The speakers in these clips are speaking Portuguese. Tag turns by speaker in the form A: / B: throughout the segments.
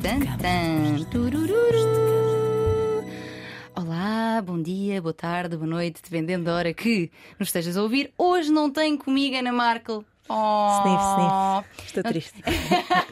A: Tan, tan, turururu. Olá, bom dia, boa tarde, boa noite, dependendo da hora que nos estejas a ouvir. Hoje não tenho comigo Ana Markel. Oh.
B: Sniff, sniff. Estou triste.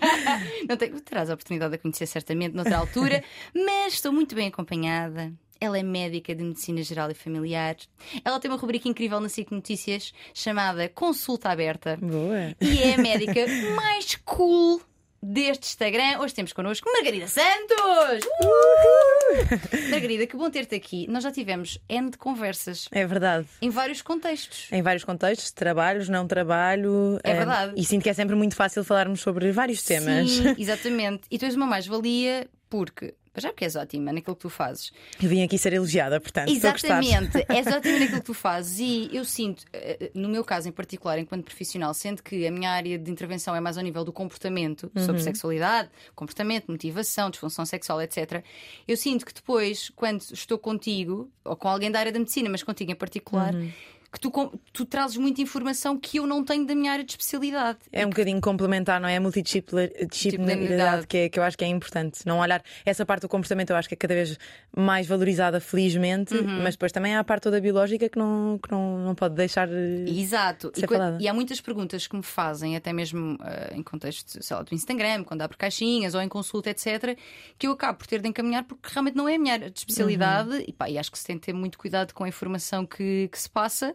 A: não tenho, terás a oportunidade de a conhecer certamente noutra altura, mas estou muito bem acompanhada. Ela é médica de Medicina Geral e Familiar. Ela tem uma rubrica incrível na SIC Notícias chamada Consulta Aberta.
B: Boa.
A: E é a médica mais cool deste Instagram. Hoje temos connosco Margarida Santos! Uh! Margarida, que bom ter-te aqui. Nós já tivemos N de conversas.
B: É verdade.
A: Em vários contextos.
B: Em vários contextos, trabalhos, não trabalho.
A: É verdade.
B: E sinto que é sempre muito fácil falarmos sobre vários temas.
A: Sim, exatamente. E tu és uma mais-valia porque já porque és ótima naquilo que tu fazes.
B: Eu vim aqui ser elogiada, portanto.
A: Exatamente, és ótima naquilo que tu fazes. E eu sinto, eh, no meu caso em particular, enquanto profissional, sendo que a minha área de intervenção é mais ao nível do comportamento, uhum. sobre sexualidade, comportamento, motivação, disfunção sexual, etc. Eu sinto que depois, quando estou contigo, ou com alguém da área da medicina, mas contigo em particular. Uhum que tu, tu trazes muita informação que eu não tenho da minha área de especialidade.
B: É um bocadinho complementar, não é? A multidisciplinaridade que, é, que eu acho que é importante. Não olhar essa parte do comportamento, eu acho que é cada vez mais valorizada, felizmente, uhum. mas depois também há a parte toda biológica que não, que não, não pode deixar.
A: Exato.
B: De ser
A: e, e, há muitas perguntas que me fazem, até mesmo uh, em contexto sei lá, do Instagram, quando abre caixinhas ou em consulta, etc., que eu acabo por ter de encaminhar porque realmente não é a minha área de especialidade uhum. e, pá, e acho que se tem de ter muito cuidado com a informação que, que se passa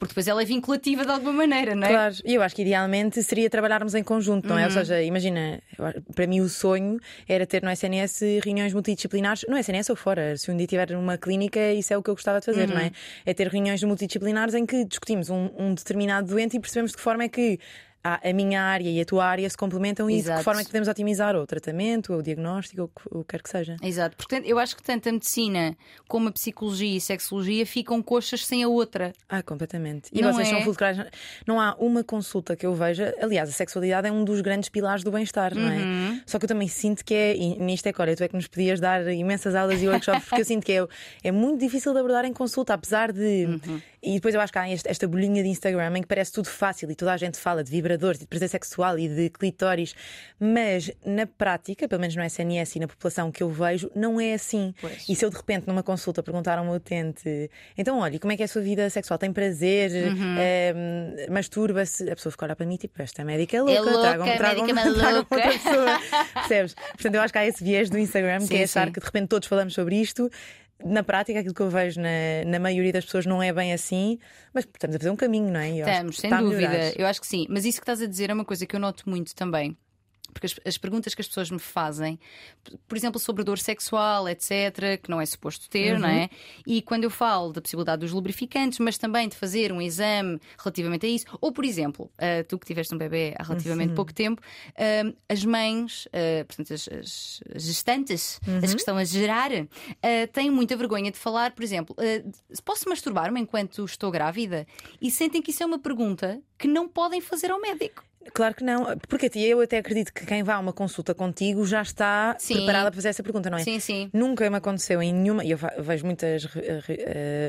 A: porque depois ela é vinculativa de alguma maneira, não é?
B: Claro, e eu acho que idealmente seria trabalharmos em conjunto, não é? Ou uhum. seja, imagina, para mim o sonho era ter no SNS reuniões multidisciplinares, no SNS ou fora, se um dia tiver numa clínica, isso é o que eu gostava de fazer, uhum. não é? Uhum. É ter reuniões multidisciplinares em que discutimos um, um determinado doente e percebemos de que forma é que a minha área e a tua área se complementam e de que forma é que podemos otimizar o tratamento, o diagnóstico, o que quer que seja.
A: Exato, portanto, eu acho que tanto a medicina como a psicologia e sexologia ficam coxas sem a outra.
B: Ah, completamente. E não vocês é... são fulcrais. Não há uma consulta que eu veja. Aliás, a sexualidade é um dos grandes pilares do bem-estar, uhum. não é? Uhum. Só que eu também sinto que é, e nisto é que olha, tu é que nos podias dar imensas aulas e workshops, porque eu sinto que é, é muito difícil de abordar em consulta, apesar de. Uhum. E depois eu acho que há esta bolinha de Instagram em que parece tudo fácil e toda a gente fala de vibradores, de prazer sexual e de clitóris, mas na prática, pelo menos no SNS e na população que eu vejo, não é assim. Pois. E se eu de repente numa consulta perguntar a um utente, então olha, como é que é a sua vida sexual? Tem prazer? Uhum. É, Masturba-se? A pessoa fica a olhar para mim tipo, esta médica é louca,
A: é louca tragam,
B: tragam,
A: tragam, tragam outra pessoa.
B: Percebes? Portanto, eu acho que há esse viés do Instagram sim, que é achar sim. que de repente todos falamos sobre isto na prática, aquilo que eu vejo na, na maioria das pessoas não é bem assim, mas estamos a fazer um caminho, não é?
A: estamos, sem dúvida. Eu acho que sim. Mas isso que estás a dizer é uma coisa que eu noto muito também porque as, as, perguntas que as pessoas me fazem, por exemplo, sobre dor sexual, etc., que não é suposto ter, uhum. não é? E quando eu falo da possibilidade dos lubrificantes, mas também de fazer um exame relativamente a isso, ou por exemplo, uh, tu que tiveste um bebê há relativamente uhum. pouco tempo, uh, as mães, uh, portanto, as, as gestantes, uhum. as que estão a gerar, têm muita vergonha de falar, por exemplo, posso masturbar-me enquanto estou grávida? E sentem que isso é uma pergunta que não podem fazer ao médico.
B: Claro que não, porque eu até acredito que quem vá a uma consulta contigo já está sim. preparada para fazer essa pergunta, não é?
A: Sim, sim.
B: Nunca me aconteceu em nenhuma, e eu vejo muitas uh,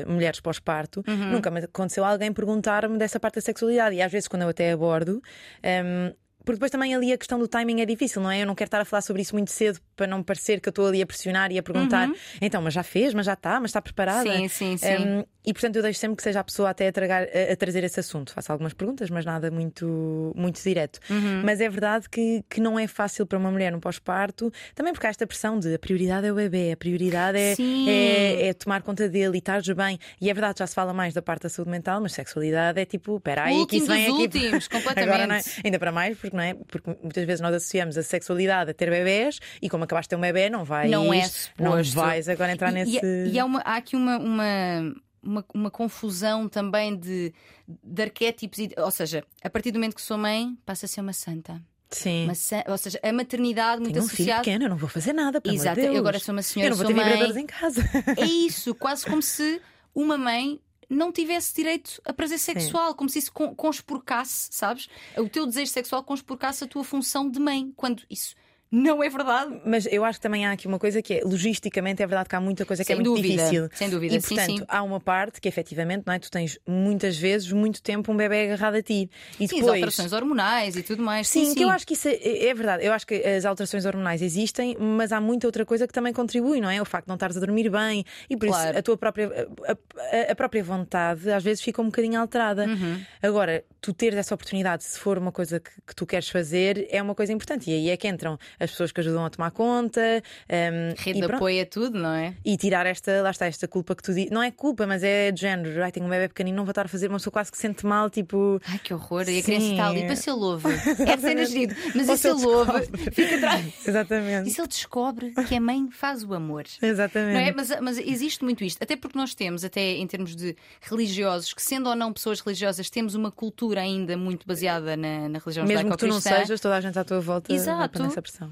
B: mulheres pós-parto, uhum. nunca me aconteceu alguém perguntar-me dessa parte da sexualidade. E às vezes, quando eu até abordo, um, ehm, porque depois também ali a questão do timing é difícil, não é? Eu não quero estar a falar sobre isso muito cedo para não parecer que eu estou ali a pressionar e a perguntar. Uhum. Então, mas já fez, mas já está, mas está preparada.
A: Sim, sim, sim. Um,
B: e portanto eu deixo sempre que seja a pessoa até a, tragar, a, a trazer esse assunto. Faço algumas perguntas, mas nada muito, muito direto. Uhum. Mas é verdade que, que não é fácil para uma mulher no pós-parto, também porque há esta pressão de a prioridade é o bebê, a prioridade é, é, é, tomar conta dele e estar bem. E é verdade, já se fala mais da parte da saúde mental, mas sexualidade é tipo, peraí, que isso vem aqui.
A: Últimos, completamente.
B: Agora, é? Ainda para mais, porque não é? Porque muitas vezes nós associamos a sexualidade a ter bebés e como acabaste de ter um bebê, não vais.
A: Não é
B: Não vais agora entrar nesse.
A: E, e há, uma, há aqui uma... uma... Uma, uma, confusão também de, de arquétipos, ou seja, a partir do momento que sou mãe, passa a ser uma santa.
B: Sim.
A: Uma, ou seja, a maternidade muito
B: Tenho um
A: associada.
B: Filho pequeno, eu não vou fazer nada.
A: Exato,
B: eu
A: agora sou uma senhora.
B: Eu não vou ter
A: mãe.
B: vibradores em casa.
A: É isso, quase como se uma mãe não tivesse direito a prazer sexual, Sim. como se isso conspurcasse, sabes? O teu desejo sexual conspurcasse a tua função de mãe, quando isso não é verdade.
B: Mas eu acho que também há aqui uma coisa que é, logisticamente, é verdade que há muita coisa que
A: sem
B: é muito
A: dúvida,
B: difícil.
A: Sem dúvida,
B: e portanto,
A: sim, sim.
B: há uma parte que efetivamente, não é? Tu tens muitas vezes, muito tempo, um bebê agarrado a ti. E
A: sim,
B: depois...
A: as alterações hormonais e tudo mais.
B: Sim,
A: sim,
B: que eu acho que isso é, é, verdade. Eu acho que as alterações hormonais existem, mas há muita outra coisa que também contribui, não é? O facto de não estares a dormir bem e por
A: Claro.
B: isso a tua própria, a, a- a própria vontade às vezes fica um bocadinho alterada.
A: Uhum.
B: Agora, tu teres essa oportunidade, se for uma coisa que, que tu queres fazer, é uma coisa importante. E aí é que entram as pessoas que ajudam a tomar conta. hum,
A: Rede
B: e
A: de apoio é tudo, não é?
B: E tirar esta, lá está, esta culpa que tu dizes. Não é culpa, mas é de género. Ai, tenho um bebê pequenino, não vou estar a fazer. Uma pessoa quase que se sente mal, tipo.
A: Ai, que horror. E a criança
B: Sim.
A: está ali, depois se ele ouve. É cena giro. Mas e
B: se ele
A: ouve? Fica atrás.
B: Exatamente.
A: E se ele descobre que a mãe faz o amor?
B: Exatamente.
A: Não é? mas, mas existe muito isto, até porque nós temos, até em termos de religiosos, que sendo ou não pessoas religiosas, temos uma cultura ainda muito baseada na, na religião
B: Mesmo que tu não sejas, toda a gente à tua volta
A: Exato.
B: vai para essa pressão.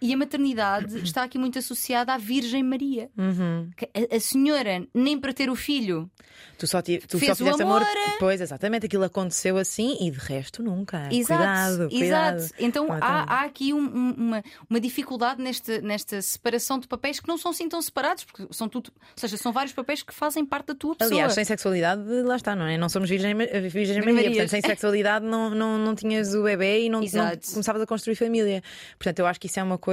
A: E a maternidade está aqui muito associada à Virgem Maria.
B: Uhum.
A: A, a senhora, nem para ter o filho,
B: Tu só, tu
A: Fez
B: só
A: o
B: fizeste amor.
A: amor.
B: Pois, exatamente, aquilo aconteceu assim e de resto nunca.
A: Exato,
B: Cuidado, cuidado.
A: exato. Então há, há aqui um- um- uma, uma dificuldade neste, nesta separação de papéis que não são assim tão separados, porque são tudo, ou seja, são vários papéis que fazem parte da tua pessoa.
B: Aliás, sem sexualidade, lá está, não é? Não somos Virgem, virgem Maria. Portanto, sem sexualidade não, não, não tinhas o bebê e não, não começavas a construir família. Portanto, eu acho que isso é uma coisa.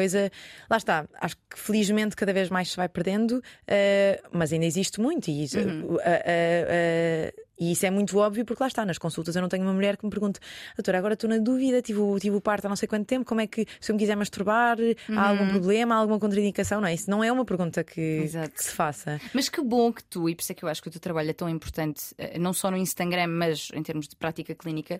B: Lá está, acho que felizmente cada vez mais se vai perdendo, eh, mas ainda existe muito. E isso,
A: Uhum.
B: eh, eh, e isso é muito óbvio porque lá está, nas consultas eu não tenho uma mulher que me pergunte, doutora, agora estou na dúvida, tive, o- tive o parto há não sei quanto tempo, como é que se eu me quiser masturbar, há algum problema, há alguma contraindicação? Não é? Isso não é uma pergunta que, que se faça.
A: Mas que bom que tu, e por isso é que eu acho que o teu trabalho é tão importante, não só no Instagram, mas em termos de prática clínica,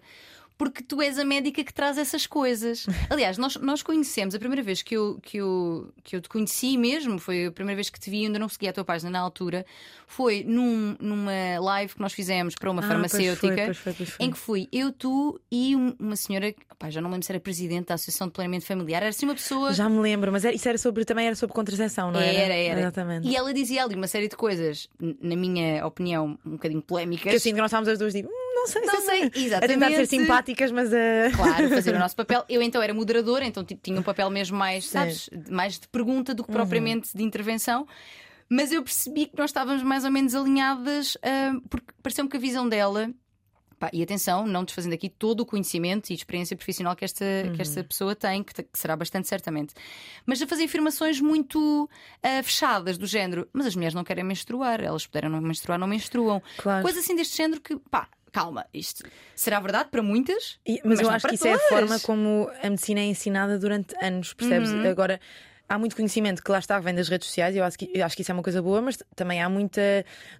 A: porque tu és a médica que traz essas coisas. Aliás, nós, nós conhecemos, a primeira vez que eu, que, eu, que eu te conheci mesmo, foi a primeira vez que te vi, ainda não seguia a tua página na altura, foi num, numa live que nós fizemos para uma
B: Ah,
A: farmacêutica.
B: pois foi, pois foi, pois foi.
A: Em que fui eu, tu e um- uma senhora, pá, já não lembro se era presidente da Associação de Planeamento Familiar, era assim uma pessoa.
B: Já me lembro, mas era- isso era sobre, também era sobre contracepção, não era?
A: Era, era.
B: Exatamente.
A: E ela dizia ali uma série de coisas, na minha opinião, um bocadinho polémicas.
B: Que assim que nós estávamos as duas, tipo, "Hum, não sei,
A: Não
B: se-
A: sei,
B: A tentar
A: exatamente.
B: ser simpáticas, mas a.
A: Claro, fazer o nosso papel. Eu então era moderadora, então tinha um papel mesmo mais, sabes, mais de pergunta do que propriamente de intervenção. Mas eu percebi que nós estávamos mais ou menos alinhadas, ah, porque pareceu-me que a visão dela. pá, e atenção, não desfazendo aqui todo o conhecimento e experiência profissional que esta, que esta pessoa tem, que, que será bastante certamente, mas a fazer afirmações muito ah, fechadas, do género: mas as mulheres não querem menstruar, elas puderam não menstruar, não menstruam.
B: Claro.
A: Coisa assim deste género que, pá, calma, isto será verdade para muitas,
B: E- mas, eu
A: não
B: acho que isso é a forma como a medicina é ensinada durante anos, percebes?
A: Uhum.
B: Agora. Há muito conhecimento que lá está, vem das redes sociais, e eu acho, que, eu acho que isso é uma coisa boa, mas também há muita.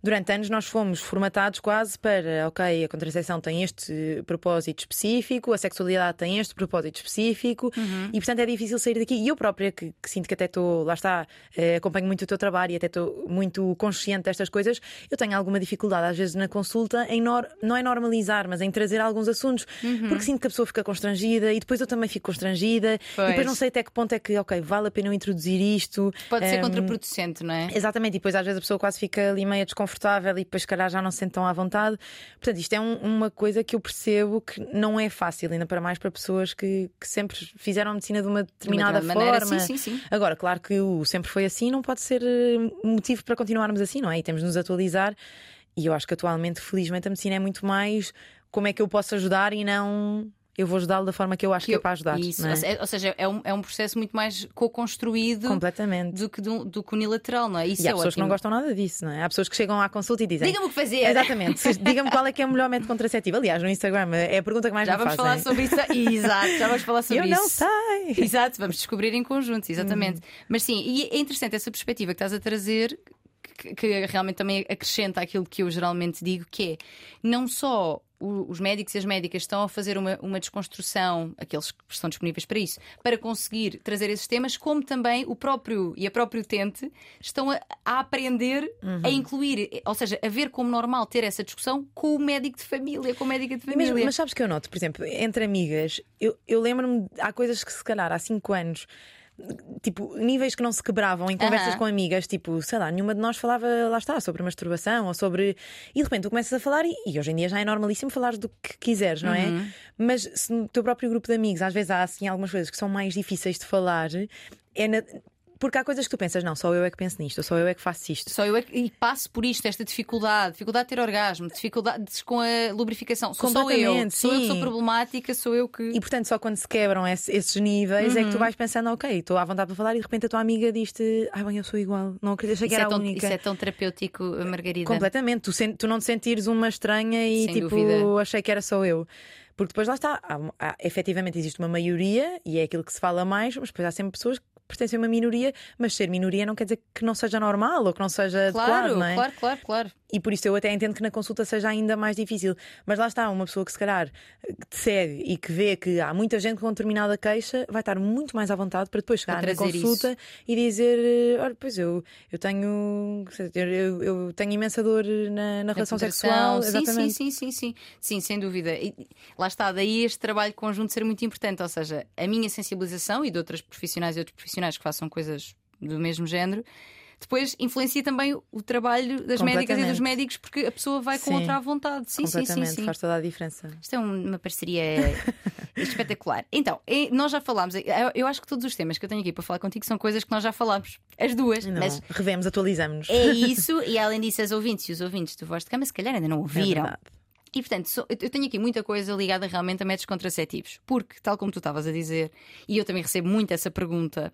B: Durante anos nós fomos formatados quase para, ok, a contracepção tem este propósito específico, a sexualidade tem este propósito específico,
A: Uhum.
B: e portanto é difícil sair daqui. E eu própria, que, que sinto que até estou, lá está, eh, acompanho muito o teu trabalho e até estou muito consciente destas coisas, eu tenho alguma dificuldade, às vezes, na consulta, em nor- não é normalizar, mas em trazer alguns assuntos,
A: Uhum.
B: porque sinto que a pessoa fica constrangida e depois eu também fico constrangida, e
A: Pois.
B: depois não sei até que ponto é que, ok, vale a pena eu introduzir isto.
A: Pode ser
B: Ehm,
A: contraproducente, não é?
B: Exatamente, e depois às vezes a pessoa quase fica ali meio desconfortável e depois, se calhar, já não se sente tão à vontade. Portanto, isto é um- uma coisa que eu percebo que não é fácil, ainda para mais para pessoas que, que sempre fizeram medicina de uma determinada
A: De uma maneira,
B: forma.
A: sim, sim, sim.
B: Agora, claro que o sempre foi assim, não pode ser eh, motivo para continuarmos assim, não é? E temos de nos atualizar. E eu acho que atualmente, felizmente, a medicina é muito mais como é que eu posso ajudar e não eu vou ajudá-lo da forma que eu acho que,
A: eu-
B: é para ajudar.
A: Isso,
B: não é?
A: ou se- ou seja, é um, é um processo muito mais co-construído
B: Completamente.
A: do que, do, do que unilateral, não é? Isso
B: E há
A: é
B: pessoas que
A: ótimo.
B: não gostam nada disso, não é? Há pessoas que chegam à consulta e dizem.
A: Diga-me o que fazer.
B: Exatamente. Diga-me qual é que é o melhor método contraceptivo. Aliás, no Instagram é a pergunta que mais
A: Já
B: me
A: vamos
B: fazem.
A: falar sobre isso. Exato, já vamos falar sobre
B: Eu
A: isso.
B: não sei.
A: Exato, vamos descobrir em conjunto, exatamente.
B: Uhum.
A: Mas sim, e é interessante essa perspectiva que estás a trazer, que, que realmente também acrescenta aquilo que eu geralmente digo, que é não só os médicos e as médicas estão a fazer uma, uma desconstrução, aqueles que estão disponíveis para isso, para conseguir trazer esses temas, como também o próprio e a próprio utente estão a, a aprender
B: Uhum.
A: a incluir, ou seja, a ver como normal ter essa discussão com o médico de família, com a médica de família.
B: mesmo- mas sabes que eu noto, por exemplo, entre amigas, eu, eu lembro-me, há coisas que se calhar há 5 anos. Tipo, níveis que não se quebravam em conversas com amigas, tipo, sei lá, nenhuma de nós falava, lá está, sobre masturbação ou sobre. E de repente tu começas a falar, e, e hoje em dia já é normalíssimo falares do que quiseres, não é? Mas se no teu próprio grupo de amigos às vezes há assim algumas coisas que são mais difíceis de falar, é na, porque há coisas que tu pensas, não, só eu é que penso nisto, só eu é que faço isto.
A: Só eu é que e passo por isto, esta dificuldade, dificuldade de ter orgasmo, dificuldades com a lubrificação. Sou só eu, sou eu que sou problemática, sou eu que.
B: E portanto, só quando se quebram esses níveis uhum. é que tu uhum. vais pensando, ok, estou à vontade para falar e de repente a tua amiga diz-te, ah, bem, eu sou igual, não acredito, achei que era
A: é tão,
B: a única.
A: Isso é tão terapêutico, Margarida.
B: Completamente, tu, tu não te sentires uma estranha e Sem tipo, dúvida. achei que era só eu. Porque depois lá está, há, há, efetivamente existe uma maioria e é aquilo que se fala mais, mas depois há sempre pessoas que pertencem a uma minoria, mas ser minoria não quer dizer que não seja normal ou que não seja
A: claro,
B: adequado, não é?
A: Claro, claro, claro.
B: E por isso eu até entendo que na consulta seja ainda mais difícil. Mas lá está, uma pessoa que se calhar te segue e que vê que há muita gente com determinada queixa, vai estar muito mais à vontade para depois chegar na consulta isso. e dizer: Olha, pois eu, eu tenho eu, eu tenho imensa dor na, na relação sexual.
A: Sim, Exatamente. sim, sim, sim, sim. Sim, sem dúvida. E lá está, daí este trabalho conjunto ser muito importante. Ou seja, a minha sensibilização e de outras profissionais e outros profissionais que façam coisas do mesmo género depois influencia também o trabalho das médicas e dos médicos, porque a pessoa vai com sim. outra à vontade. Sim, sim, sim, sim.
B: Faz toda a diferença.
A: Isto é uma parceria espetacular. Então, nós já falámos, eu acho que todos os temas que eu tenho aqui para falar contigo são coisas que nós já falámos, as duas.
B: Não, mas revemos, atualizamos-nos.
A: É isso, e além disso, as ouvintes e os ouvintes do Voz de Cama, se calhar ainda não ouviram. É e portanto, eu tenho aqui muita coisa ligada realmente a métodos contraceptivos, porque, tal como tu estavas a dizer, e eu também recebo muito essa pergunta,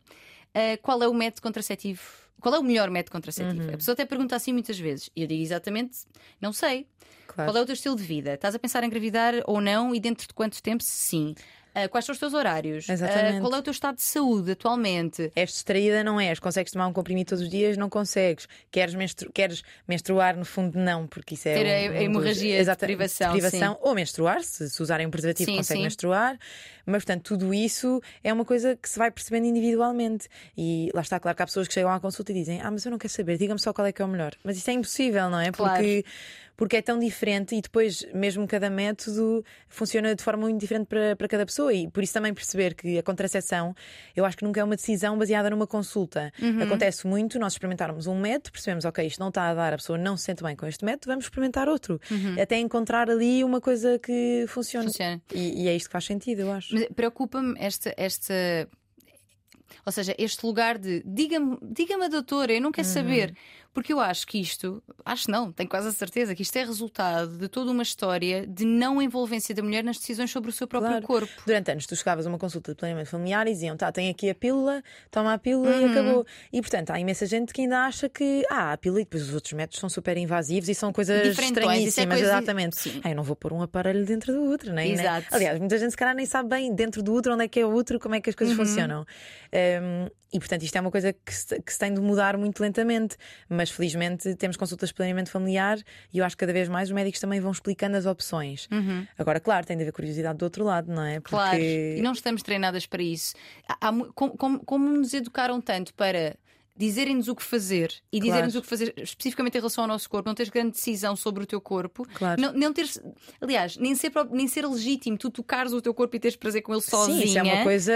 A: uh, qual é o método contraceptivo qual é o melhor método contraceptivo? Uhum. A pessoa até pergunta assim muitas vezes. E eu digo exatamente: não sei. Claro. Qual é o teu estilo de vida? Estás a pensar em engravidar ou não? E dentro de quanto tempo? Sim. Uh, quais são os teus horários? Uh, qual é o teu estado de saúde atualmente?
B: És distraída, não és? Consegues tomar um comprimido todos os dias? Não consegues. Queres, menstru queres menstruar? No fundo, não, porque isso é.
A: Ter um, a, hemorragia um dos... de privação.
B: privação ou menstruar, se, se usarem um preservativo, sim, consegue sim. menstruar. Mas, portanto, tudo isso é uma coisa que se vai percebendo individualmente. E lá está, claro que há pessoas que chegam à consulta e dizem: Ah, mas eu não quero saber, diga-me só qual é que é o melhor. Mas isso é impossível, não é?
A: Claro.
B: Porque porque é tão diferente e depois, mesmo cada método funciona de forma muito diferente para, para cada pessoa. E por isso também perceber que a contracepção, eu acho que nunca é uma decisão baseada numa consulta. Uhum. Acontece muito nós experimentarmos um método, percebemos, ok, isto não está a dar, a pessoa não se sente bem com este método, vamos experimentar outro. Uhum. Até encontrar ali uma coisa que funcione.
A: Funciona.
B: E, e é isto que faz sentido, eu acho.
A: Preocupa-me esta, esta ou seja, este lugar de diga-me, diga-me a doutora, eu não quero uhum. saber. Porque eu acho que isto, acho não, tenho quase a certeza que isto é resultado de toda uma história de não envolvência da mulher nas decisões sobre o seu próprio
B: claro.
A: corpo.
B: Durante anos tu chegavas a uma consulta de planeamento familiar e diziam, tá, tem aqui a pílula, toma a pílula uhum. e acabou. E portanto há imensa gente que ainda acha que ah, a pílula e depois os outros métodos são super invasivos e são coisas é estranhíssimas, é coisa... exatamente. Sim. Ah, eu não vou pôr um aparelho dentro do outro, nem, né? Aliás, muita gente se calhar nem sabe bem dentro do outro onde é que é o outro, como é que as coisas uhum. funcionam. Um, e portanto isto é uma coisa que se, que se tem de mudar muito lentamente, mas felizmente temos consultas de planeamento familiar e eu acho que cada vez mais os médicos também vão explicando as opções. Uhum. Agora, claro, tem de haver curiosidade do outro lado, não é?
A: Porque... Claro, e não estamos treinadas para isso. Há, como, como, como nos educaram tanto para dizerem-nos o que fazer e claro. dizerem-nos o que fazer especificamente em relação ao nosso corpo, não teres grande decisão sobre o teu corpo,
B: claro.
A: não, não teres, aliás, nem ser, nem ser legítimo tu tocares o teu corpo e teres prazer com ele sozinha.
B: Sim, isso é uma coisa,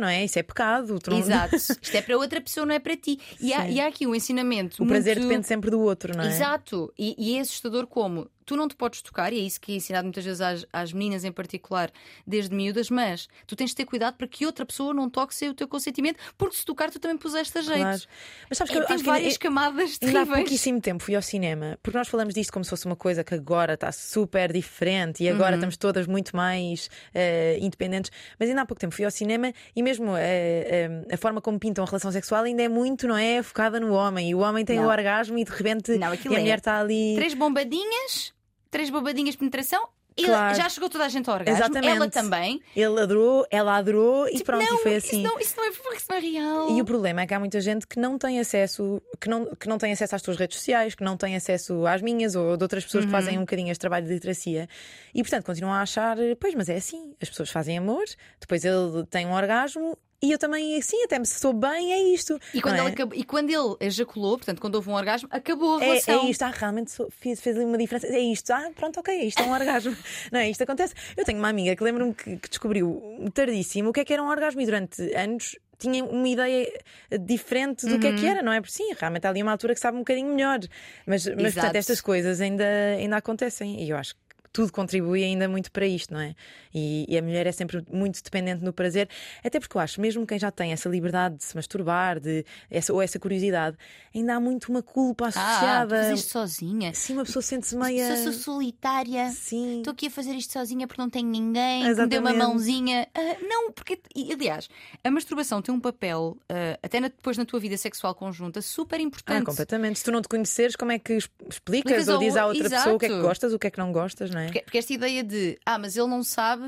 B: não é? Isso é pecado.
A: Não... Exato. Isto é para outra pessoa, não é para ti. E, há, e há, aqui um ensinamento.
B: O
A: muito...
B: prazer depende sempre do outro, não é?
A: Exato. E, e é assustador como tu não te podes tocar, e é isso que é ensinado muitas vezes às, às, meninas em particular, desde miúdas, mas tu tens de ter cuidado para que outra pessoa não toque sem o teu consentimento, porque se tocar tu também puseste a jeito. Claro. Mas sabes que é, eu, tem várias que camadas
B: ainda há pouquíssimo tempo fui ao cinema, porque nós falamos disto como se fosse uma coisa que agora está super diferente e agora uhum. estamos todas muito mais uh, independentes, mas ainda há pouco tempo fui ao cinema e mesmo uh, uh, a forma como pintam a relação sexual ainda é muito, não é? Focada no homem, e o homem tem não. o orgasmo e de repente não, a mulher é está ali.
A: Três bombadinhas três bobadinhas de penetração Claro. já chegou toda a gente ao orgasmo. Exatamente. Ela também.
B: Ele adorou, ela adorou tipo, e pronto,
A: não,
B: e foi assim.
A: Isso não, isso não, é, isso não é real.
B: E o problema é que há muita gente que não tem acesso, que não, que não tem acesso às tuas redes sociais, que não tem acesso às minhas ou de outras pessoas uhum. que fazem um bocadinho este trabalho de literacia. E portanto continuam a achar, pois, mas é assim, as pessoas fazem amor, depois ele tem um orgasmo e eu também, assim, até me sou bem, é isto.
A: E quando,
B: é?
A: ele, acabou, e quando ele ejaculou, portanto, quando houve um orgasmo, acabou a relação.
B: É, é isto, ah, realmente fez, fez uma diferença. É isto, ah, pronto, ok, é isto é um orgasmo. não é? Isto acontece. Eu tenho uma amiga que lembro-me que, que descobriu tardíssimo o que é que era um orgasmo e durante anos tinha uma ideia diferente do uhum. que é que uhum. era, não é? Porque sim, realmente há ali uma altura que sabe um bocadinho melhor. Mas, mas portanto, estas coisas ainda, ainda acontecem e eu acho que tudo contribui ainda muito para isto, não é? E, e, a mulher é sempre muito dependente no prazer, até porque eu acho, mesmo quem já tem essa liberdade de se masturbar, de essa, ou essa curiosidade, ainda há muito uma culpa associada.
A: Ah, isto sozinha.
B: Sim, uma pessoa sente-se meia.
A: Sou, sou solitária.
B: Sim.
A: Estou aqui a fazer isto sozinha porque não tenho ninguém. Exatamente. Me deu uma mãozinha. Uh, não, porque, aliás, a masturbação tem um papel, uh, até na, depois na tua vida sexual conjunta, super importante.
B: Ah, completamente. Se tu não te conheceres, como é que explicas, explicas ou dizes à outra exato. pessoa o que é que gostas, o que é que não gostas, não é?
A: Porque, porque esta ideia de, ah, mas ele não sabe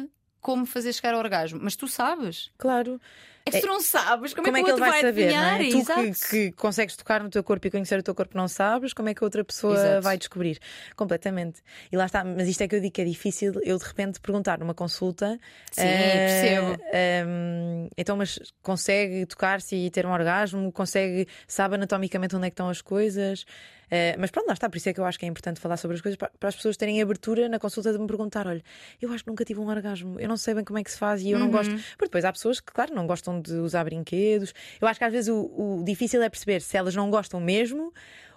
A: como fazer chegar ao orgasmo, mas tu sabes.
B: Claro.
A: É tu não sabes, como,
B: como
A: é que,
B: é que ele vai saber? Não
A: é?
B: Tu que, que, consegues tocar no teu corpo e conhecer o teu corpo não sabes, como é que a outra pessoa Exato. vai descobrir? Completamente. E lá está, mas isto é que eu digo que é difícil eu de repente perguntar numa consulta.
A: Sim, uh, percebo.
B: Uh, então, mas consegue tocar-se e ter um orgasmo? Consegue, sabe anatomicamente onde é que estão as coisas? Uh, mas pronto, lá está, por isso é que eu acho que é importante falar sobre as coisas para, para, as pessoas terem abertura na consulta de me perguntar: olha, eu acho que nunca tive um orgasmo, eu não sei bem como é que se faz e eu uhum. não gosto. Porque depois há pessoas que, claro, não gostam de usar brinquedos. Eu acho que às vezes o, o difícil é perceber se elas não gostam mesmo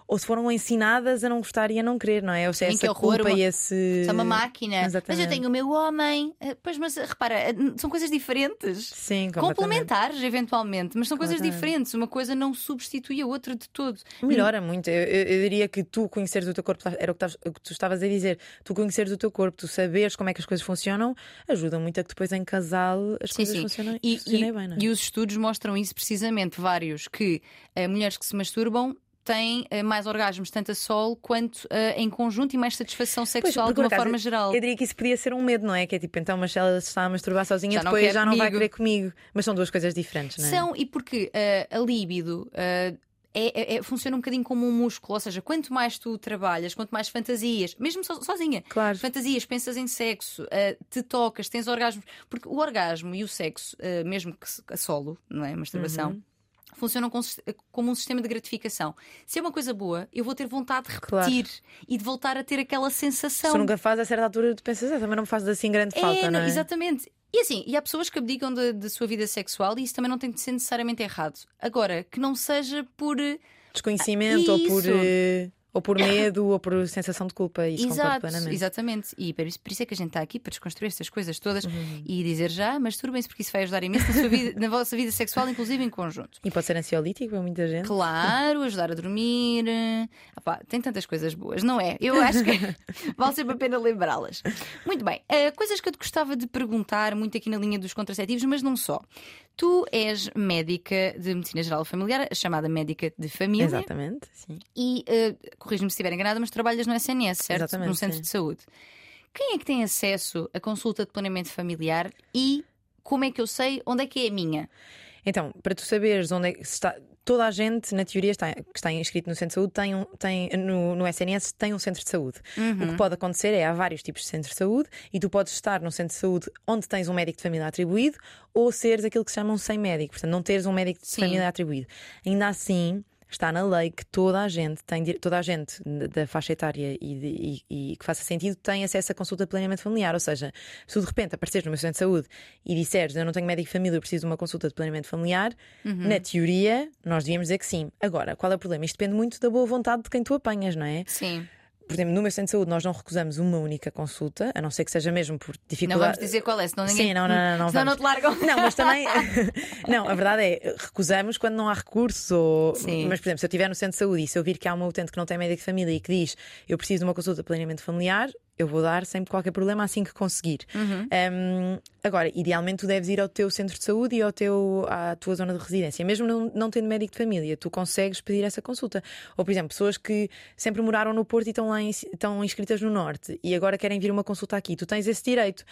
B: ou se foram ensinadas a não gostar e a não querer, não é? Ou se é essa horror, culpa uma... e esse.
A: Só uma máquina. Exatamente. Mas eu tenho o meu homem. Eh, pois, mas eh, repara, eh, são coisas diferentes.
B: Sim,
A: Complementares, eventualmente, mas são coisas diferentes. Uma coisa não substitui a outra de todo.
B: Melhora muito. Eu, eu, diria que tu conheceres o teu corpo, era o que, o que tu estavas a dizer, tu conheceres o teu corpo, tu saberes como é que as coisas funcionam, ajuda muito a que depois em casal as sim, coisas sim. funcionem, e, e, bem. Não é?
A: E os estudos mostram isso precisamente, vários, que mulheres que se masturbam têm uh, mais orgasmos, tanto a solo quanto uh, em conjunto e mais satisfação sexual pois, de uma acaso, forma geral.
B: Eu diria que isso podia ser um medo, não é? Que é tipo, então, mas se ela está a masturbar sozinha, já depois não já não comigo. vai querer comigo. Mas são duas coisas diferentes, não é?
A: São, e porque uh, a libido. É, é, é, funciona um bocadinho como um músculo, ou seja, quanto mais tu trabalhas, quanto mais fantasias, mesmo so, sozinha,
B: claro.
A: fantasias, pensas em sexo, uh, te tocas, tens orgasmos, porque o orgasmo e o sexo, uh, mesmo que a solo, não é? Masturbação. Uhum funcionam como um sistema de gratificação. Se é uma coisa boa, eu vou ter vontade de repetir claro. e de voltar a ter aquela sensação. Se
B: nunca faz a certa altura, tu pensas, ah, também não me faz assim grande é, falta, não é?
A: Exatamente. E assim, e há pessoas que abdicam da sua vida sexual e isso também não tem de ser necessariamente errado. Agora, que não seja por
B: desconhecimento ah, ou por uh, ou por medo ou por sensação de culpa. Isso
A: Exato,
B: plenamente.
A: Exatamente. E por isso, por isso, é que a gente está aqui para desconstruir estas coisas todas uhum. e dizer já, mas tudo bem porque isso vai ajudar imenso na, vida, na vossa vida sexual, inclusive em conjunto.
B: E pode ser ansiolítico para muita gente.
A: Claro, ajudar a dormir. Epá, tem tantas coisas boas, não é? Eu acho que vale sempre a pena lembrá-las. Muito bem, uh, coisas que eu te gostava de perguntar, muito aqui na linha dos contraceptivos, mas não só. Tu és médica de medicina geral familiar, chamada médica de família.
B: Exatamente, sim.
A: E uh, corrijo-me se estiver enganada, mas trabalhas no SNS, certo?
B: Exatamente,
A: Num centro
B: sim.
A: de saúde. Quem é que tem acesso à consulta de planeamento familiar e como é que eu sei onde é que é a minha?
B: Então, para tu saberes onde é que está. Toda a gente, na teoria, está, que está inscrito no centro de saúde, tem um, tem, no, no SNS tem um centro de saúde. Uhum. O que uhum. pode acontecer é há vários tipos de centros de saúde e tu podes estar no centro de saúde onde tens um médico de família atribuído ou seres aquilo que se chama um sem médico, portanto, não teres um médico de Sim. família atribuído. Ainda assim está na lei que toda a gente tem toda a gente da faixa etária e, de, e, e, que faça sentido tem acesso à consulta de planeamento familiar. Ou seja, se tu de repente apareceres no meu centro de saúde e disseres eu não tenho médico de família, eu preciso de uma consulta de planeamento familiar, uhum. na teoria nós devíamos dizer que sim. Agora, qual é o problema? Isto depende muito da boa vontade de quem tu apanhas, não é?
A: Sim
B: por exemplo, no meu centro de saúde nós não recusamos uma única consulta, a não ser que seja mesmo por dificuldade.
A: Não vamos dizer qual é, senão ninguém.
B: Sim, não, não, não. não
A: senão não te largam.
B: Não, mas também. não, a verdade é, recusamos quando não há recursos. Ou... Sim. Mas, por exemplo, se eu estiver no centro de saúde e se eu vir que há uma utente que não tem médico de família e que diz eu preciso de uma consulta de planeamento familiar, eu vou dar sem qualquer problema assim que conseguir. Uhum. Um, agora, idealmente, tu deves ir ao teu centro de saúde e ao teu, à tua zona de residência. Mesmo não, não tendo médico de família, tu consegues pedir essa consulta. Ou, por exemplo, pessoas que sempre moraram no Porto e estão, lá em, estão inscritas no Norte e agora querem vir uma consulta aqui. Tu tens esse direito.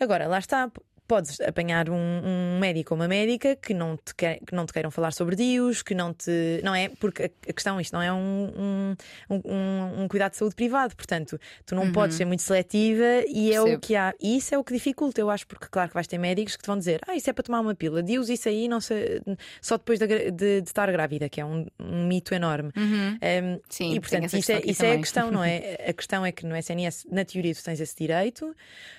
B: Agora, lá está podes apanhar um, um, médico ou uma médica que não, te quer, que não te queiram falar sobre dios, que não te. Não é? Porque a questão, isto não é um, um, um cuidado de saúde privado, portanto, tu não uhum. podes ser muito seletiva e é o que há. E isso é o que dificulta, eu acho, porque claro que vais ter médicos que te vão dizer: ah, isso é para tomar uma pílula, dios, isso aí não sei, só depois de, de, de, estar grávida, que é um, mito enorme.
A: Uhum. Um, Sim,
B: e portanto, isso, é, isso é a questão, não é? A questão é que no SNS, na teoria, tu tens esse direito,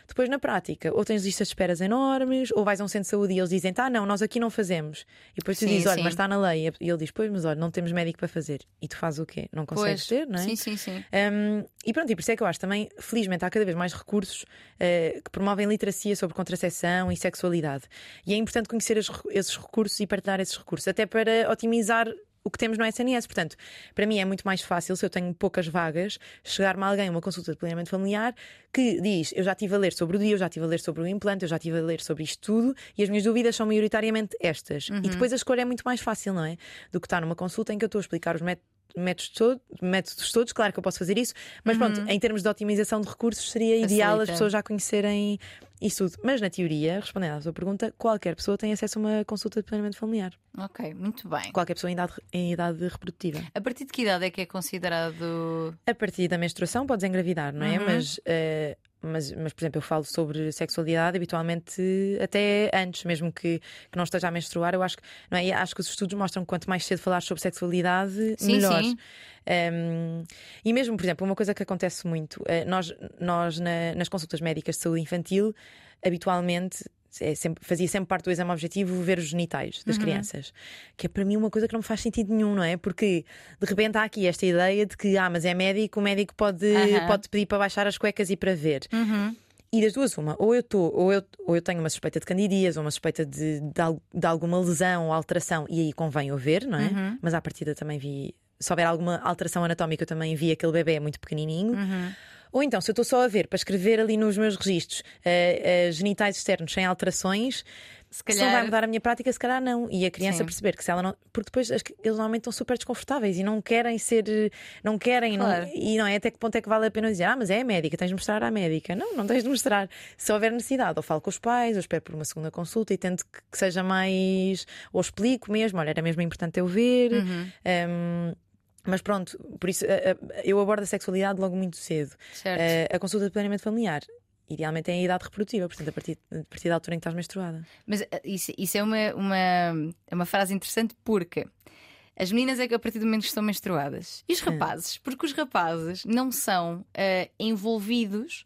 B: depois na prática, ou tens listas de esperas enormes enormes, ou vais a um centro de saúde e eles dizem, ah, não, nós aqui não fazemos. E depois tu sim, dizes, olha, mas está na lei. E ele diz, pois, mas olha, não temos médico para fazer. E tu fazes o quê? Não consegues pois, ter, não é?
A: Sim, sim, sim.
B: Um, e pronto, e por isso é que eu acho também, felizmente, há cada vez mais recursos uh, que promovem literacia sobre contracepção e sexualidade. E é importante conhecer esses recursos e partilhar esses recursos, até para otimizar o que temos no SNS. Portanto, para mim é muito mais fácil, se eu tenho poucas vagas, chegar-me a alguém uma consulta de planeamento familiar que diz: Eu já estive a ler sobre o dia, eu já estive a ler sobre o implante, eu já estive a ler sobre isto tudo e as minhas dúvidas são maioritariamente estas. Uhum. E depois a escolha é muito mais fácil, não é? Do que estar numa consulta em que eu estou a explicar os métodos métodos, todo, métodos todos, claro que eu posso fazer isso, mas uhum. pronto, em termos de otimização de recursos, seria Facilita. ideal as pessoas já conhecerem isso tudo. Mas na teoria, respondendo à sua pergunta, qualquer pessoa tem acesso a uma consulta de planeamento familiar.
A: Ok, muito bem.
B: Qualquer pessoa em idade, em idade reprodutiva.
A: A partir de que idade é que é considerado.
B: A partir da menstruação podes engravidar, não é? Uhum. Mas uh, mas, mas, por exemplo, eu falo sobre sexualidade habitualmente até antes, mesmo que, que não esteja a menstruar. Eu acho que, não é? acho que os estudos mostram que quanto mais cedo falar sobre sexualidade, sim, melhor. Sim. Um, e mesmo, por exemplo, uma coisa que acontece muito, uh, nós, nós na, nas consultas médicas de saúde infantil, habitualmente é sempre, fazia sempre parte do exame objetivo ver os genitais das uhum. crianças. Que é para mim uma coisa que não me faz sentido nenhum, não é? Porque de repente há aqui esta ideia de que, ah, mas é médico, o médico pode, uhum. pode pedir para baixar as cuecas e para ver. Uhum. E das duas, uma, ou eu, tô, ou, eu, ou eu tenho uma suspeita de candidíase, ou uma suspeita de, de, de alguma lesão ou alteração, e aí convém eu ver, não é? Uhum. Mas à partida também vi, se houver alguma alteração anatómica, eu também vi aquele bebê muito pequenininho. Ou então, se eu estou só a ver para escrever ali nos meus registros uh, uh, genitais externos sem alterações, se calhar não vai mudar a minha prática, se calhar não. E a criança Sim. perceber que se ela não. Porque depois eles normalmente estão super desconfortáveis e não querem ser. Não querem. Claro. Não... E não é até que ponto é que vale a pena dizer, ah, mas é a médica, tens de mostrar à médica. Não, não tens de mostrar. Se houver necessidade, ou falo com os pais, ou espero por uma segunda consulta e tento que seja mais. Ou explico mesmo, olha, era mesmo importante eu ver. Uhum. Um, mas pronto, por isso eu abordo a sexualidade logo muito cedo. Certo. A consulta de planeamento familiar idealmente é em idade reprodutiva, portanto, a partir, a partir da altura em que estás menstruada.
A: Mas eh, isso, isso é uma, uma, é uma frase interessante porque as meninas é que a partir do momento que estão menstruadas e os rapazes, porque os rapazes não são uh, envolvidos,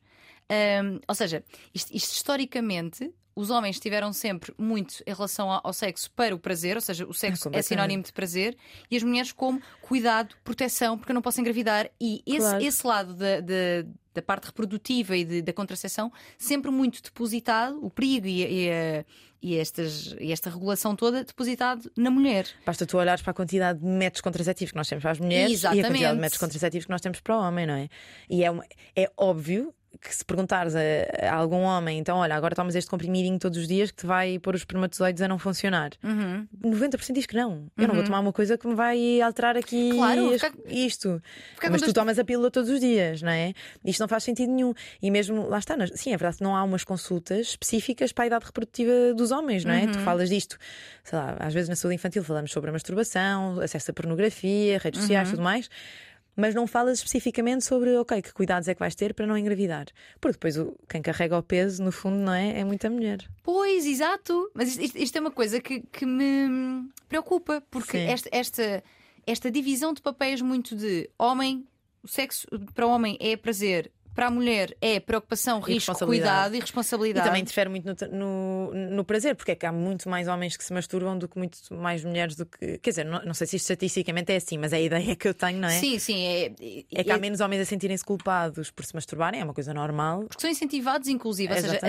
A: um, ou seja, isto, isto historicamente os homens tiveram sempre muito em relação ao sexo para o prazer, ou seja, o sexo é, é sinónimo de prazer, e as mulheres como cuidado, proteção, porque eu não posso engravidar. E esse, claro. esse lado da, da, da, parte reprodutiva e de, da contracepção, sempre muito depositado, o perigo e, e, e, estas, e esta regulação toda depositado na mulher.
B: Basta tu olhares para a quantidade de métodos contraceptivos que nós temos para as mulheres Exatamente. e a quantidade de métodos contraceptivos que nós temos para o homem, não é? E é, é óbvio que se perguntares a, a, algum homem, então olha, agora tomas este comprimidinho todos os dias que te vai pôr os espermatozoides a não funcionar. Uhum. 90% diz que não. Uhum. Eu não vou uhum. tomar uma coisa que me vai alterar aqui claro, fica... isto. Fica Mas tu tomas a pílula todos os dias, não é? Isto não faz sentido nenhum. E mesmo, lá está, sim, é verdade que não há umas consultas específicas para a idade reprodutiva dos homens, não é? Uhum. Tu falas disto, sei lá, às vezes na saúde infantil falamos sobre a masturbação, acesso à pornografia, redes sociais, uhum. tudo mais mas não falas especificamente sobre, ok, que cuidados é que vais ter para não engravidar. Porque depois o, quem carrega o peso, no fundo, não é? É muita mulher.
A: Pois, exato. Mas isto, isto é uma coisa que, que me preocupa, porque esta, esta, esta divisão de papéis muito de homem, o sexo para o homem é prazer, para a mulher é preocupação, risco, cuidado e responsabilidade.
B: E também interfere muito no, no, no, prazer, porque é que há muito mais homens que se masturbam do que muito mais mulheres do que. Quer dizer, não, não sei se isto estatisticamente é assim, mas é a ideia que eu tenho, não é?
A: Sim, sim. É,
B: é que há menos homens a sentirem-se culpados por se masturbarem, é uma coisa normal.
A: Porque são incentivados, inclusive, ou seja,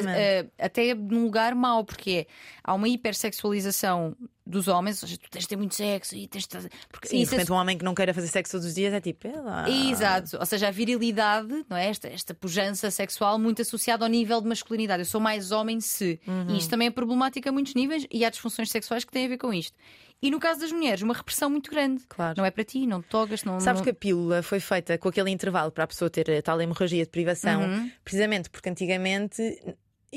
A: até num lugar mau, porque é, há uma hipersexualização dos homens, ou seja, tu tens de ter muito sexo e tens de.
B: Porque Sim, de repente é... um homem que não queira fazer sexo todos os dias é tipo. Lá.
A: Exato, ou seja, a virilidade, não é? Esta, esta pujança sexual muito associada ao nível de masculinidade. Eu sou mais homem se. Uhum. E isto também é problemático a muitos níveis e há disfunções sexuais que têm a ver com isto. E no caso das mulheres, uma repressão muito grande. Claro. Não é para ti, não te togas, não.
B: Sabes
A: não...
B: que a pílula foi feita com aquele intervalo para a pessoa ter a tal hemorragia de privação, uhum. precisamente porque antigamente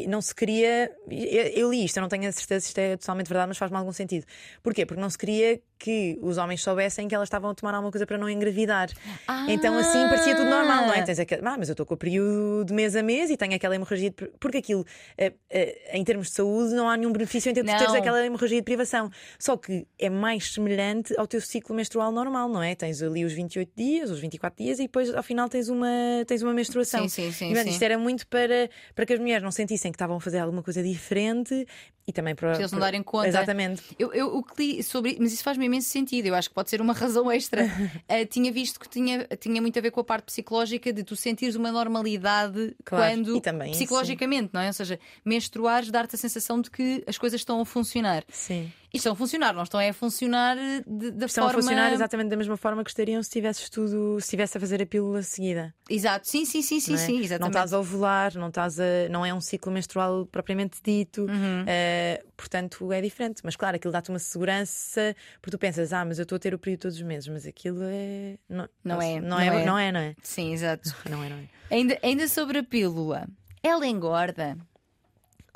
B: não se queria. Eu li isto, eu não tenho a certeza se isto é totalmente verdade, mas faz-me algum sentido. Porquê? Porque não se queria que os homens soubessem que elas estavam a tomar alguma coisa para não engravidar. Ah. Então assim parecia tudo normal, não é? Tens aquele, ah, mas eu estou com o período de mês a mês e tenho aquela hemorragia de... porque aquilo, eh, eh, em termos de saúde, não há nenhum benefício em ter, teres aquela hemorragia de privação. Só que é mais semelhante ao teu ciclo menstrual normal, não é? Tens ali os 28 dias, os 24 dias e depois ao final tens uma, tens uma menstruação.
A: Sim, sim, sim.
B: E, mas, isto era muito para, para que as mulheres não sentissem que estavam a fazer alguma coisa diferente e também para.
A: Se eles não darem conta.
B: Exatamente.
A: Eu, eu, o que li sobre. Mas isso faz-me imenso sentido. Eu acho que pode ser uma razão extra. uh, tinha visto que tinha, tinha muito a ver com a parte psicológica de tu sentires uma normalidade claro. quando.
B: Também,
A: psicologicamente, sim. não é? Ou seja, menstruares, dar-te a sensação de que as coisas estão a funcionar.
B: Sim.
A: E estão a funcionar, não estão a funcionar de, da
B: estão
A: forma.
B: Estão a funcionar exatamente da mesma forma que estariam se tivesses tudo, se estivesse a fazer a pílula seguida.
A: Exato, sim, sim, sim, sim, é? sim, exatamente.
B: Não estás a ovular, não, estás a, não é um ciclo menstrual propriamente dito, uhum. uh, portanto é diferente. Mas claro, aquilo dá-te uma segurança, porque tu pensas, ah, mas eu estou a ter o período todos os meses, mas aquilo é.
A: Não, não, é,
B: não, é, é, não é, não é?
A: Sim, exato.
B: Não é, não é.
A: Ainda, ainda sobre a pílula, ela engorda.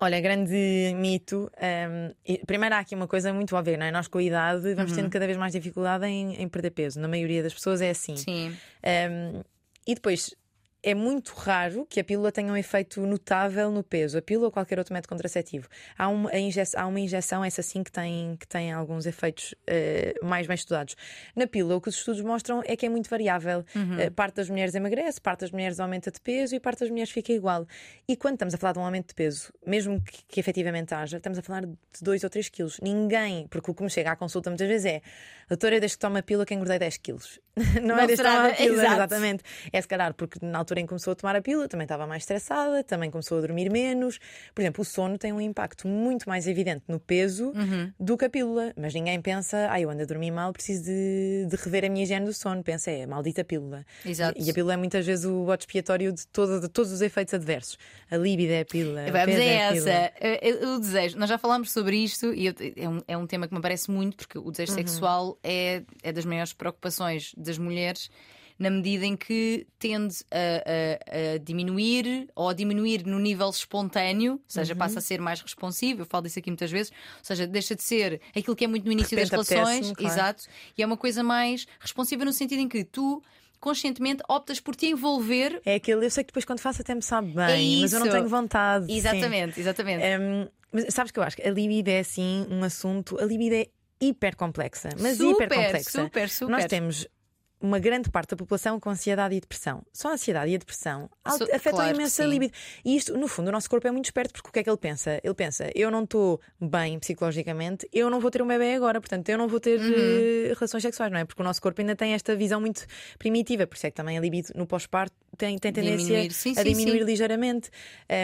B: Olha, grande mito. Um, primeiro há aqui uma coisa muito óbvia, não é? Nós com a idade vamos uhum. tendo cada vez mais dificuldade em, em, perder peso. Na maioria das pessoas é assim.
A: Sim.
B: Um, e depois é muito raro que a pílula tenha um efeito notável no peso, a pílula ou qualquer outro método contraceptivo. Há uma, há uma injeção, essa sim, que tem, que tem alguns efeitos uh, mais bem estudados. Na pílula, o que os estudos mostram é que é muito variável. Uhum. Uh, parte das mulheres emagrece, parte das mulheres aumenta de peso e parte das mulheres fica igual. E quando estamos a falar de um aumento de peso, mesmo que, que efetivamente haja, estamos a falar de 2 ou 3 quilos. Ninguém, porque o que me chega à consulta muitas vezes é doutora, desde que toma a pílula que engordei 10 quilos. Não, Não é desde que toma a pílula, exatamente. É se calhar porque na altura em que começou a tomar a pílula também estava mais estressada, também começou a dormir menos. Por exemplo, o sono tem um impacto muito mais evidente no peso uhum. do que a pílula. Mas ninguém pensa, ah, eu ando a dormir mal, preciso de, de rever a minha higiene do sono. Pensa, é maldita pílula.
A: Exato.
B: E a pílula é muitas vezes o bote expiatório de, todo, de todos os efeitos adversos. A líbida é a pílula.
A: Vamos
B: a
A: é essa. O desejo. Nós já falámos sobre isto e é, um, é um tema que me parece muito, porque o desejo uhum. sexual é, é das maiores preocupações das mulheres na medida em que tende a, a, a diminuir ou a diminuir no nível espontâneo, ou seja, uhum. passa a ser mais responsivo. Eu falo disso aqui muitas vezes, ou seja, deixa de ser aquilo que é muito no início das relações, claro. exato, e é uma coisa mais responsiva no sentido em que tu conscientemente optas por te envolver.
B: É aquele, eu sei que depois quando faço até me sabe bem, é mas eu não tenho vontade.
A: Exatamente, sim. exatamente.
B: Um, mas sabes que eu acho que a libido é assim um assunto, a libido é hiper complexa, mas
A: super,
B: hiper complexa.
A: Super, super.
B: Nós temos uma grande parte da população com ansiedade e depressão. Só a ansiedade e a depressão so, afetam claro imenso a libido. E isto, no fundo, o nosso corpo é muito esperto porque o que é que ele pensa? Ele pensa, eu não estou bem psicologicamente, eu não vou ter um bebê agora, portanto, eu não vou ter uhum. uh, relações sexuais, não é? Porque o nosso corpo ainda tem esta visão muito primitiva, por isso é que também a libido no pós-parto tem, tem tendência diminuir. Sim, a diminuir sim, ligeiramente.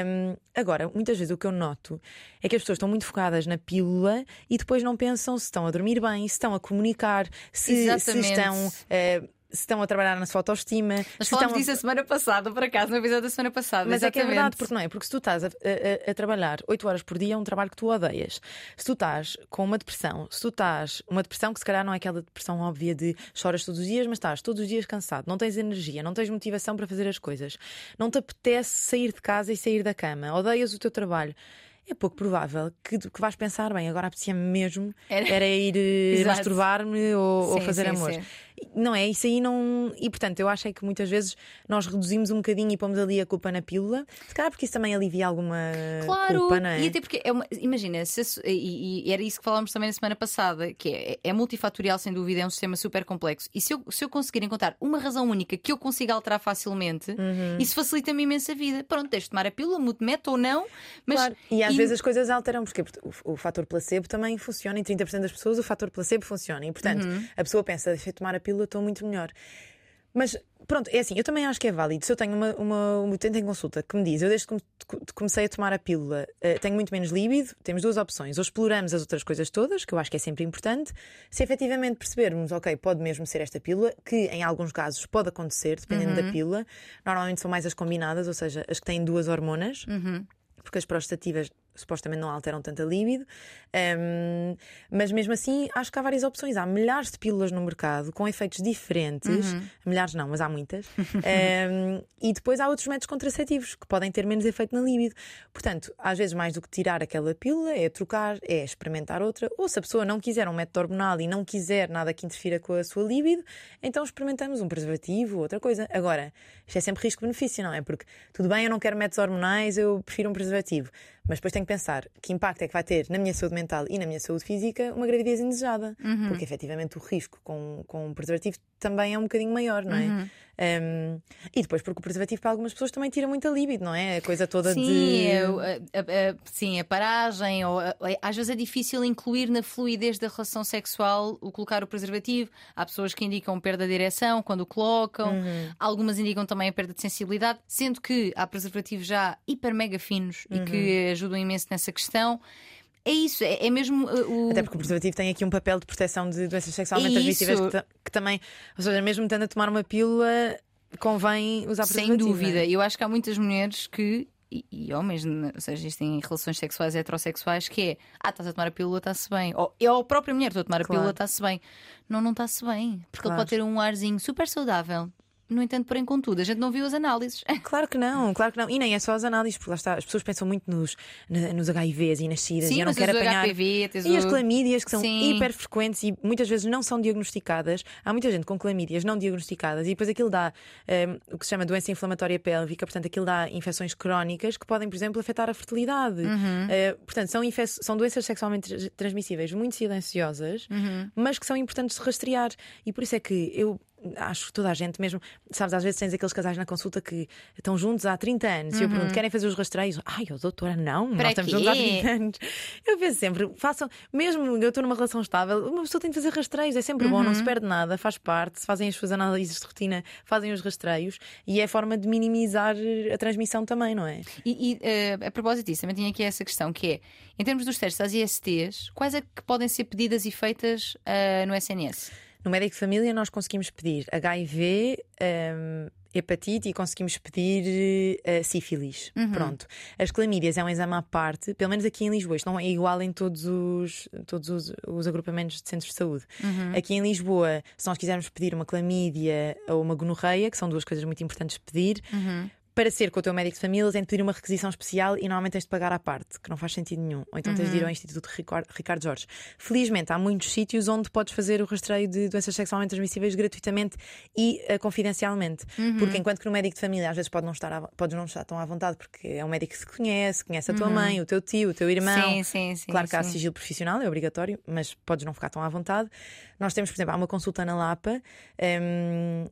B: Um, agora, muitas vezes o que eu noto é que as pessoas estão muito focadas na pílula e depois não pensam se estão a dormir bem, se estão a comunicar, se, se estão. Uh, se estão a trabalhar na sua autoestima.
A: Nós falámos
B: estão...
A: disso a semana passada, por acaso, no episódio da semana passada.
B: Mas
A: exatamente.
B: é que é verdade, porque não é? Porque se tu estás a, a, a, trabalhar 8 horas por dia, é um trabalho que tu odeias. Se tu estás com uma depressão, se tu estás. Uma depressão que se calhar não é aquela depressão óbvia de choras todos os dias, mas estás todos os dias cansado, não tens energia, não tens motivação para fazer as coisas, não te apetece sair de casa e sair da cama, odeias o teu trabalho é pouco provável que, que vais pensar, bem, agora apetecia-me mesmo era, era ir eh, masturbar-me ou, ou, fazer sim, amor. Sim. Não é? Isso aí não. E portanto, eu acho é que muitas vezes nós reduzimos um bocadinho e pomos ali a culpa na pílula. Se calhar porque isso também alivia alguma
A: claro,
B: culpa, não é?
A: E até porque, é uma... imagina, se, e, e, era isso que falámos também na semana passada, que é, é multifatorial, sem dúvida, é um sistema super complexo. E se eu, se eu conseguir encontrar uma razão única que eu consiga alterar facilmente, uhum. isso facilita-me imensa a vida. Pronto, deixo de tomar a pílula, mudo meta ou não, mas.
B: Claro. E às e... vezes as coisas alteram, porque o, o fator placebo também funciona em 30% das pessoas, o fator placebo funciona. E portanto, uhum. a pessoa pensa, deixa de tomar a pílula, estou muito melhor. Mas pronto, é assim, eu também acho que é válido. Se eu tenho uma, uma, uma utente em consulta que me diz, eu desde que comecei a tomar a pílula uh, tenho muito menos líbido, temos duas opções. Ou exploramos as outras coisas todas, que eu acho que é sempre importante. Se efetivamente percebermos, ok, pode mesmo ser esta pílula, que em alguns casos pode acontecer, dependendo uhum. da pílula. Normalmente são mais as combinadas, ou seja, as que têm duas hormonas. Uhum porque as prostativas supostamente não alteram tanta libido. Um, mas mesmo assim, acho que há várias opções. Há milhares de pílulas no mercado com efeitos diferentes. Uhum. Milhares não, mas há muitas. um, e depois há outros métodos contraceptivos que podem ter menos efeito na libido. Portanto, às vezes, mais do que tirar aquela pílula, é trocar, é experimentar outra. Ou se a pessoa não quiser um método hormonal e não quiser nada que interfira com a sua libido, então experimentamos um preservativo, outra coisa. Agora, isto é sempre risco-benefício, não é? Porque tudo bem, eu não quero métodos hormonais, eu prefiro um preservativo. Mas depois tenho que pensar que impacto é que vai ter na minha saúde mental e na minha saúde física uma gravidez indesejada. Uhum. Porque efetivamente o risco com, com um preservativo também é um bocadinho maior, não é? Uhum. Um, e depois, porque o preservativo para algumas pessoas também tira muita libido, não é? A coisa toda
A: sim,
B: de.
A: É, a, a, a, sim, a paragem, ou às vezes é difícil incluir na fluidez da relação sexual o colocar o preservativo. Há pessoas que indicam perda de direção quando o colocam, uhum. algumas indicam também a perda de sensibilidade, sendo que há preservativos já hiper mega finos uhum. e que ajudam imenso nessa questão. É isso, é, é mesmo uh,
B: o. Até porque o preservativo tem aqui um papel de proteção de doenças sexualmente é transmissíveis que, que, também, ou seja, mesmo estando a tomar uma pílula, convém usar preservativo.
A: Sem dúvida,
B: é?
A: eu acho que há muitas mulheres que. E, e homens, ou seja, existem relações sexuais heterossexuais que é ah, estás a tomar a pílula, está-se bem. Ou eu, a própria mulher, estou a tomar a claro. pílula, está-se bem. Não, não está-se bem. Porque claro. ele pode ter um arzinho super saudável, no entanto, porém, contudo, a gente não viu as análises.
B: Claro que não, claro que não. E nem é só as análises, porque lá está, as pessoas pensam muito nos, nos HIVs e nas SIDAs
A: Sim,
B: e eu não quero apanhar.
A: HPV,
B: e o... as clamídias, que são Sim. hiper frequentes e muitas vezes não são diagnosticadas. Há muita gente com clamídias não diagnosticadas e depois aquilo dá um, o que se chama doença inflamatória pélvica, portanto, aquilo dá infecções crónicas que podem, por exemplo, afetar a fertilidade. Uhum. Uh, portanto, são, são doenças sexualmente transmissíveis muito silenciosas, uhum. mas que são importantes de rastrear. E por isso é que eu acho que toda a gente mesmo, sabes, às vezes tens aqueles casais na consulta que estão juntos há 30 anos uhum. e eu pergunto, uhum. querem fazer os rastreios? Ai, oh, doutora, não, Para nós estamos juntos há 30 anos. Eu penso sempre, façam, mesmo eu estou numa relação estável, uma pessoa tem de fazer rastreios, é sempre uhum. bom, não se uhum. perde nada, faz parte, se fazem as suas análises de rotina, fazem os rastreios e é forma de minimizar a transmissão também, não é?
A: E, e uh, a propósito disso, também tinha aqui essa questão que é, em termos dos testes às ISTs, quais é que podem ser pedidas e feitas uh, no SNS?
B: No médico de família, nós conseguimos pedir HIV, um, hepatite e conseguimos pedir uh, sífilis. Uhum. Pronto. As clamídias é um exame à parte, pelo menos aqui em Lisboa. Isto não é igual em todos os, todos os, os agrupamentos de centros de saúde. Uhum. Aqui em Lisboa, se nós quisermos pedir uma clamídia ou uma gonorreia, que são duas coisas muito importantes de pedir, uhum para ser com o teu médico de família, tens de pedir uma requisição especial e normalmente tens de pagar à parte, que não faz sentido nenhum. Ou então tens de ir ao uhum. Instituto Ricardo, Jorge. Felizmente, há muitos sítios onde podes fazer o rastreio de doenças sexualmente transmissíveis gratuitamente e uh, confidencialmente. Uhum. Porque enquanto que no médico de família às vezes pode não estar a, podes não estar tão à vontade, porque é um médico que se conhece, conhece a tua uhum. mãe, o teu tio, o teu irmão.
A: Sim, sim, sim.
B: Claro que
A: há
B: sigilo profissional, é obrigatório, mas podes não ficar tão à vontade. Nós temos, por exemplo, há uma consulta na Lapa. Um,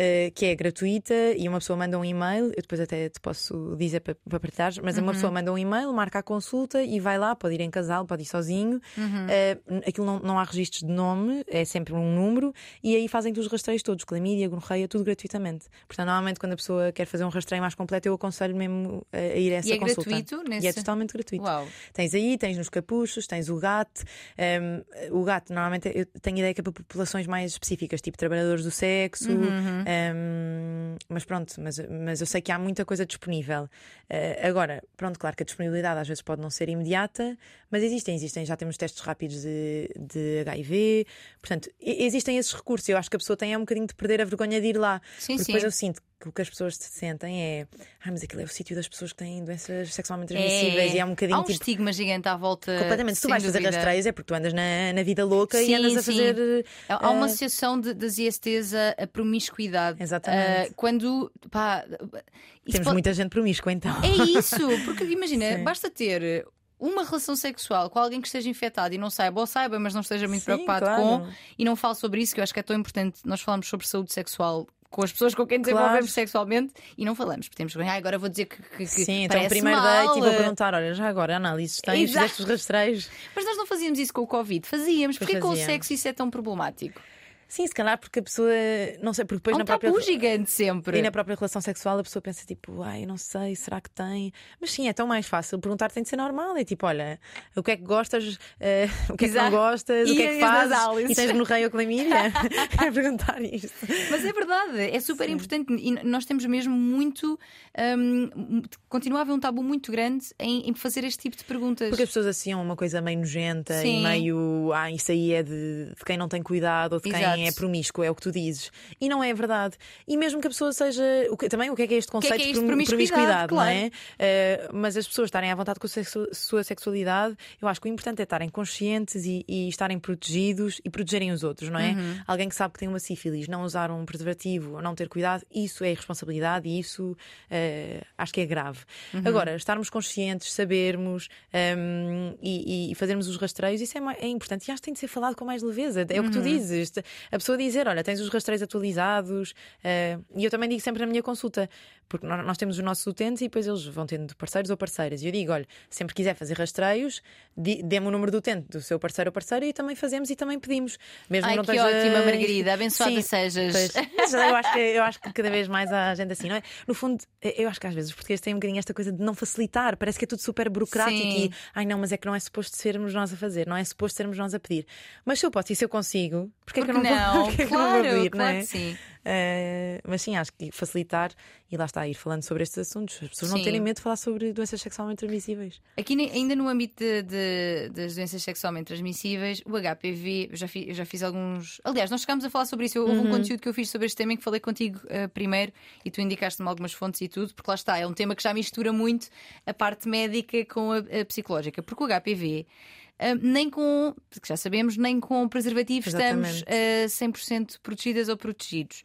B: Uh, que é gratuita e uma pessoa manda um e-mail, eu depois até te posso dizer para, para partilhar, mas uhum. uma pessoa manda um e-mail, marca a consulta e vai lá, pode ir em casal, pode ir sozinho. Uhum. Uh, aquilo não, não há registros de nome, é sempre um número, e aí fazem-te os rastreios todos, clamídia, gonorreia, tudo gratuitamente. Portanto, normalmente quando a pessoa quer fazer um rastreio mais completo, eu aconselho mesmo a, ir a essa
A: e é
B: consulta.
A: Gratuito nesse...
B: E é totalmente gratuito.
A: Uau.
B: Tens aí, tens nos capuchos, tens o GAT. Um, ehm, o GAT, normalmente, eu tenho ideia que é para populações mais específicas, tipo trabalhadores do sexo. Uhum. Um, mas pronto, mas, mas eu sei que há muita coisa disponível. Uh, agora, pronto, claro que a disponibilidade às vezes pode não ser imediata, mas existem, existem, já temos testes rápidos de, de HIV, portanto, existem esses recursos. Eu acho que a pessoa tem é um bocadinho de perder a vergonha de ir lá.
A: Sim,
B: porque
A: sim.
B: depois eu sinto que o que as pessoas sentem é ah, mas aquilo é o sítio das pessoas que têm doenças sexualmente transmissíveis é, e é um bocadinho.
A: Há um
B: tipo,
A: estigma gigante à volta.
B: Completamente. Se tu vais
A: dúvida.
B: fazer rastreios é porque tu andas na, na vida louca sim, e andas a fazer.
A: Há uh... uma associação de, das ISTs a, a promiscuidade.
B: Exatamente.
A: Uh, quando. Pá,
B: Temos pode... muita gente promíscua então.
A: É isso, porque imagina, basta ter uma relação sexual com alguém que esteja infectado e não saiba, ou saiba, mas não esteja muito Sim, preocupado claro. com, e não fale sobre isso, que eu acho que é tão importante. Nós falamos sobre saúde sexual com as pessoas com quem desenvolvemos claro. sexualmente e não falamos, porque temos que ah, agora vou dizer que, que, que
B: Sim, então primeiro
A: mal.
B: date e vou perguntar, olha, já agora análises tens, destes rastreios.
A: Mas nós não fazíamos isso com o Covid, fazíamos, porque com o sexo isso é tão problemático?
B: Sim, se calhar porque a pessoa, não sei, porque depois
A: um
B: na própria.
A: gigante sempre.
B: E na própria relação sexual a pessoa pensa tipo, ai, não sei, será que tem? Mas sim, é tão mais fácil perguntar, tem de ser normal. É tipo, olha, o que é que gostas, uh, o que Exato. é que não gostas, e o que é que fazes? E tens no rei ou clamídia? é perguntar isto.
A: Mas é verdade, é super sim. importante e nós temos mesmo muito. Um, continua a haver um tabu muito grande em, em, fazer este tipo de perguntas.
B: Porque as pessoas associam uma coisa meio nojenta sim. e meio, ah, isso aí é de, de quem não tem cuidado ou de Exato. quem é promíscuo, é o que tu dizes. E não é verdade. E mesmo que a pessoa seja. O que, também o que é que é este conceito que é que é de promiscuidade, claro. não é? Uh, mas as pessoas estarem à vontade com a sexu sua sexualidade, eu acho que o importante é estarem conscientes e, e estarem protegidos e protegerem os outros, não é? Uhum. Alguém que sabe que tem uma sífilis, não usar um preservativo ou não ter cuidado, isso é responsabilidade e isso uh, acho que é grave. Uhum. Agora, estarmos conscientes, sabermos um, ehm, e, e, fazermos os rastreios, isso é, é, importante e acho que tem de ser falado com mais leveza. É uhum. o que tu uhum. dizes. A pessoa dizer: Olha, tens os rastreios atualizados. Uh, e eu também digo sempre na minha consulta, porque nós temos os nossos utentes e depois eles vão tendo parceiros ou parceiras. E eu digo: Olha, sempre quiser fazer rastreios, dê-me o número do utente do seu parceiro ou parceira e também fazemos e também pedimos.
A: Mesmo Ai, não que esteja... ótima, Margarida. Abençoada Sim, sejas.
B: Pois, eu, acho que, eu acho que cada vez mais há gente assim, não é? No fundo, eu acho que às vezes os portugueses têm um bocadinho esta coisa de não facilitar. Parece que é tudo super burocrático Sim. e ai não, mas é que não é suposto sermos nós a fazer, não é suposto sermos nós a pedir. Mas se eu posso e se eu consigo, porque, porque é que eu não, não? vou, porque claro, é que não vou pedir, claro não é?
A: sim.
B: Uh, mas sim, acho que facilitar e lá está, ir falando sobre estes assuntos. As pessoas sim. não terem medo de falar sobre doenças sexualmente transmissíveis.
A: Aqui, ainda no âmbito de, de, das doenças sexualmente transmissíveis, o HPV, eu já, fiz, eu já fiz alguns. Aliás, nós chegámos a falar sobre isso. Houve uhum. um conteúdo que eu fiz sobre este tema em que falei contigo uh, primeiro e tu indicaste-me algumas fontes e tudo, porque lá está, é um tema que já mistura muito a parte médica com a, a psicológica. Porque o HPV nem com, que já sabemos, nem com preservativo Exatamente. estamos uh, 100% protegidas ou protegidos.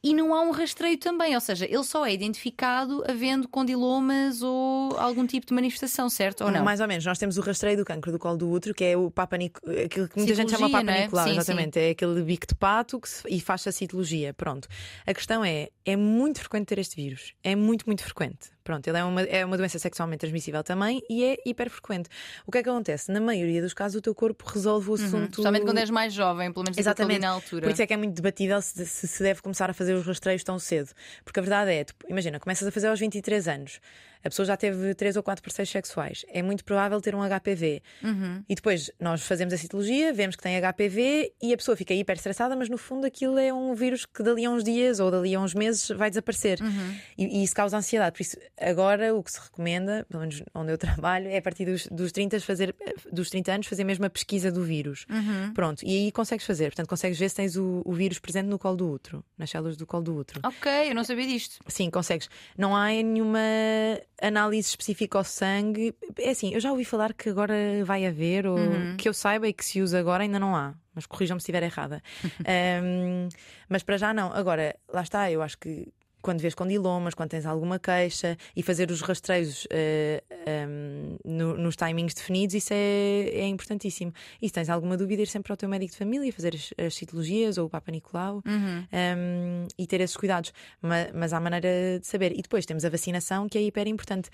A: E não há um rastreio também, ou seja, ele só é identificado havendo condilomas ou algum tipo de manifestação, certo? Ou não?
B: Mais ou menos. Nós temos o rastreio do cancro do colo do útero, que é o Papa aquilo que muita gente chama Papa é? Nicolau, exatamente. Sim. É aquele bico de pato se... e faz-se a citologia. Pronto. A questão é: é muito frequente ter este vírus. É muito, muito frequente. Pronto, ele é uma, é uma doença sexualmente transmissível também e é hiperfrequente. O que é que acontece? Na maioria dos casos, o teu corpo resolve o uhum. assunto. Uhum.
A: Especialmente quando és mais jovem, pelo menos Exatamente. na altura.
B: Por isso é que é muito debatível se, se, se deve começar a fazer os rastreios tão cedo. Porque a verdade é, tu, imagina, começas a fazer aos 23 anos a pessoa já teve três ou quatro parceiros sexuais. É muito provável ter um HPV. Uhum. E depois nós fazemos a citologia, vemos que tem HPV e a pessoa fica hiper estressada, mas no fundo aquilo é um vírus que dali a uns dias ou dali a uns meses vai desaparecer. Uhum. E, e, isso causa ansiedade. Por isso, agora o que se recomenda, pelo menos onde eu trabalho, é a partir dos, dos, 30, fazer, dos 30 anos fazer mesmo a pesquisa do vírus. Uhum. Pronto. E aí consegues fazer. Portanto, consegues ver se tens o, o vírus presente no colo do útero, nas células do colo do útero.
A: Ok, eu não sabia disto.
B: Sim, consegues. Não há nenhuma análise específica ao sangue. É assim, eu já ouvi falar que agora vai haver, ou uhum. que eu saiba e que se usa agora ainda não há. Mas corrijam-me se estiver errada. um, mas para já não. Agora, lá está, eu acho que quando vês condilomas, quando tens alguma queixa e fazer os rastreios uh, eh, um, ehm, no, nos timings definidos, isso é, é importantíssimo. E se tens alguma dúvida, ir sempre ao teu médico de família, fazer as, as citologias ou o Papa Nicolau uhum. um, ehm, e ter esses cuidados. Mas, mas há maneira de saber. E depois temos a vacinação, que é hiper importante.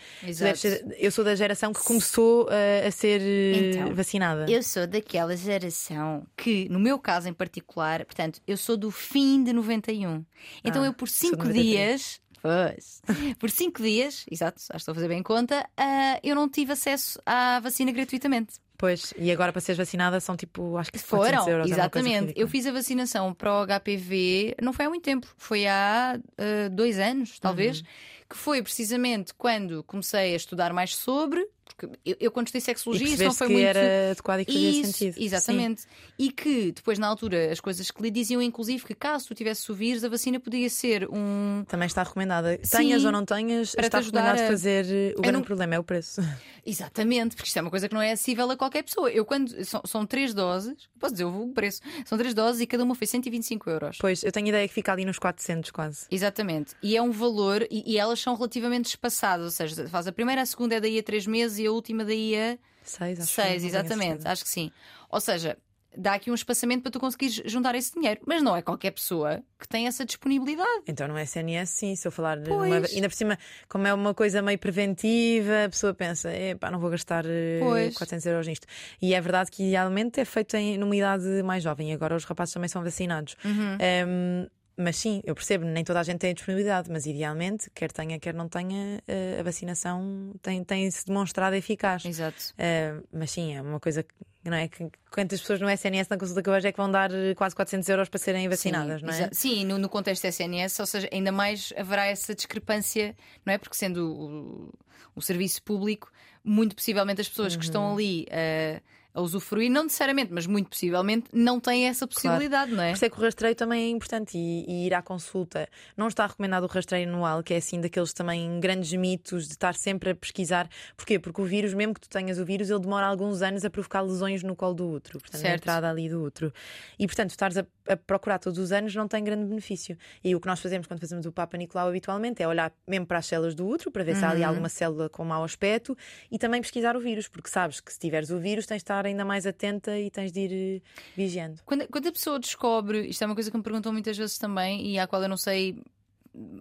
B: eu sou da geração que começou uh, a ser então, vacinada.
A: Eu sou daquela geração que, no meu caso em particular, portanto, eu sou do fim de 91. Então ah, eu, por cinco dias dias. Pois. Por cinco dias, exato, acho que estou a fazer bem conta, uh, eu não tive acesso à vacina gratuitamente.
B: Pois, e agora para seres vacinada são tipo, acho que
A: foram.
B: Euros,
A: é exatamente. eu fiz a vacinação para o HPV, não foi há muito tempo, foi há uh, dois anos, talvez, uhum. que foi precisamente quando comecei a estudar mais sobre porque eu, eu quando estudei sexologia isso não foi
B: que
A: muito.
B: era adequado e que fazia isso, sentido.
A: Exatamente. Sim. E que depois, na altura, as coisas que lhe diziam, inclusive, que caso tu tivesse o vírus, a vacina podia ser um.
B: Também está recomendada. Sim, tenhas ou não tenhas, está recomendado a... fazer. O grande não... problema é o preço.
A: Exatamente, porque isto é uma coisa que não é acessível a qualquer pessoa. Eu, quando. São, são três doses, posso dizer o preço. São três doses e cada uma foi 125 euros.
B: Pois, eu tenho ideia que fica ali nos 400 quase.
A: Exatamente. E é um valor, e, e elas são relativamente espaçadas, ou seja, faz a primeira, a segunda é daí a três meses e a última daí a
B: Seis,
A: acho Seis, exatamente, acho que sim. Ou seja, dá aqui um espaçamento para tu conseguires juntar esse dinheiro. Mas não é qualquer pessoa que tem essa disponibilidade.
B: Então no SNS, sim, se eu falar numa... ainda por cima, como é uma coisa meio preventiva, a pessoa pensa, pá, não vou gastar eh, pois. 400 euros nisto. E é verdade que idealmente é feito em, numa idade mais jovem, agora os rapazes também são vacinados. Uhum. Um, mas sim, eu percebo, nem toda a gente tem a disponibilidade, mas idealmente, quer tenha, quer não tenha, eh, a vacinação tem, tem se demonstrado eficaz.
A: Exato.
B: Uh, mas sim, é uma coisa que não é? Que, quantas pessoas no SNS na consulta que vejo é que vão dar eh, quase 400 euros para serem vacinadas,
A: sim,
B: não é?
A: Sim, no, no, contexto SNS, ou seja, ainda mais haverá essa discrepância, não é? Porque sendo o, o serviço público, muito possivelmente as pessoas uhum. que estão uhum. ali. Uh, a usufruir, não necessariamente, mas muito possivelmente não têm essa possibilidade,
B: claro.
A: não é?
B: Por isso é que o rastreio também é importante e, e, ir à consulta. Não está recomendado o rastreio anual, que é assim daqueles também grandes mitos de estar sempre a pesquisar. Porquê? Porque o vírus, mesmo que tu tenhas o vírus, ele demora alguns anos a provocar lesões no colo do útero, portanto, certo. na entrada ali do útero. E portanto, estares a, a, procurar todos os anos não tem grande benefício. E o que nós fazemos quando fazemos o Papa Nicolau habitualmente é olhar mesmo para as células do útero para ver uhum. se há ali uhum. alguma célula com mau aspecto e também pesquisar o vírus, porque sabes que se tiveres o vírus tens de estar ainda mais atento e tens de ir eh, vigiando.
A: Quando, quando a pessoa descobre, isto é uma coisa que me perguntam muitas vezes também e à qual eu não sei,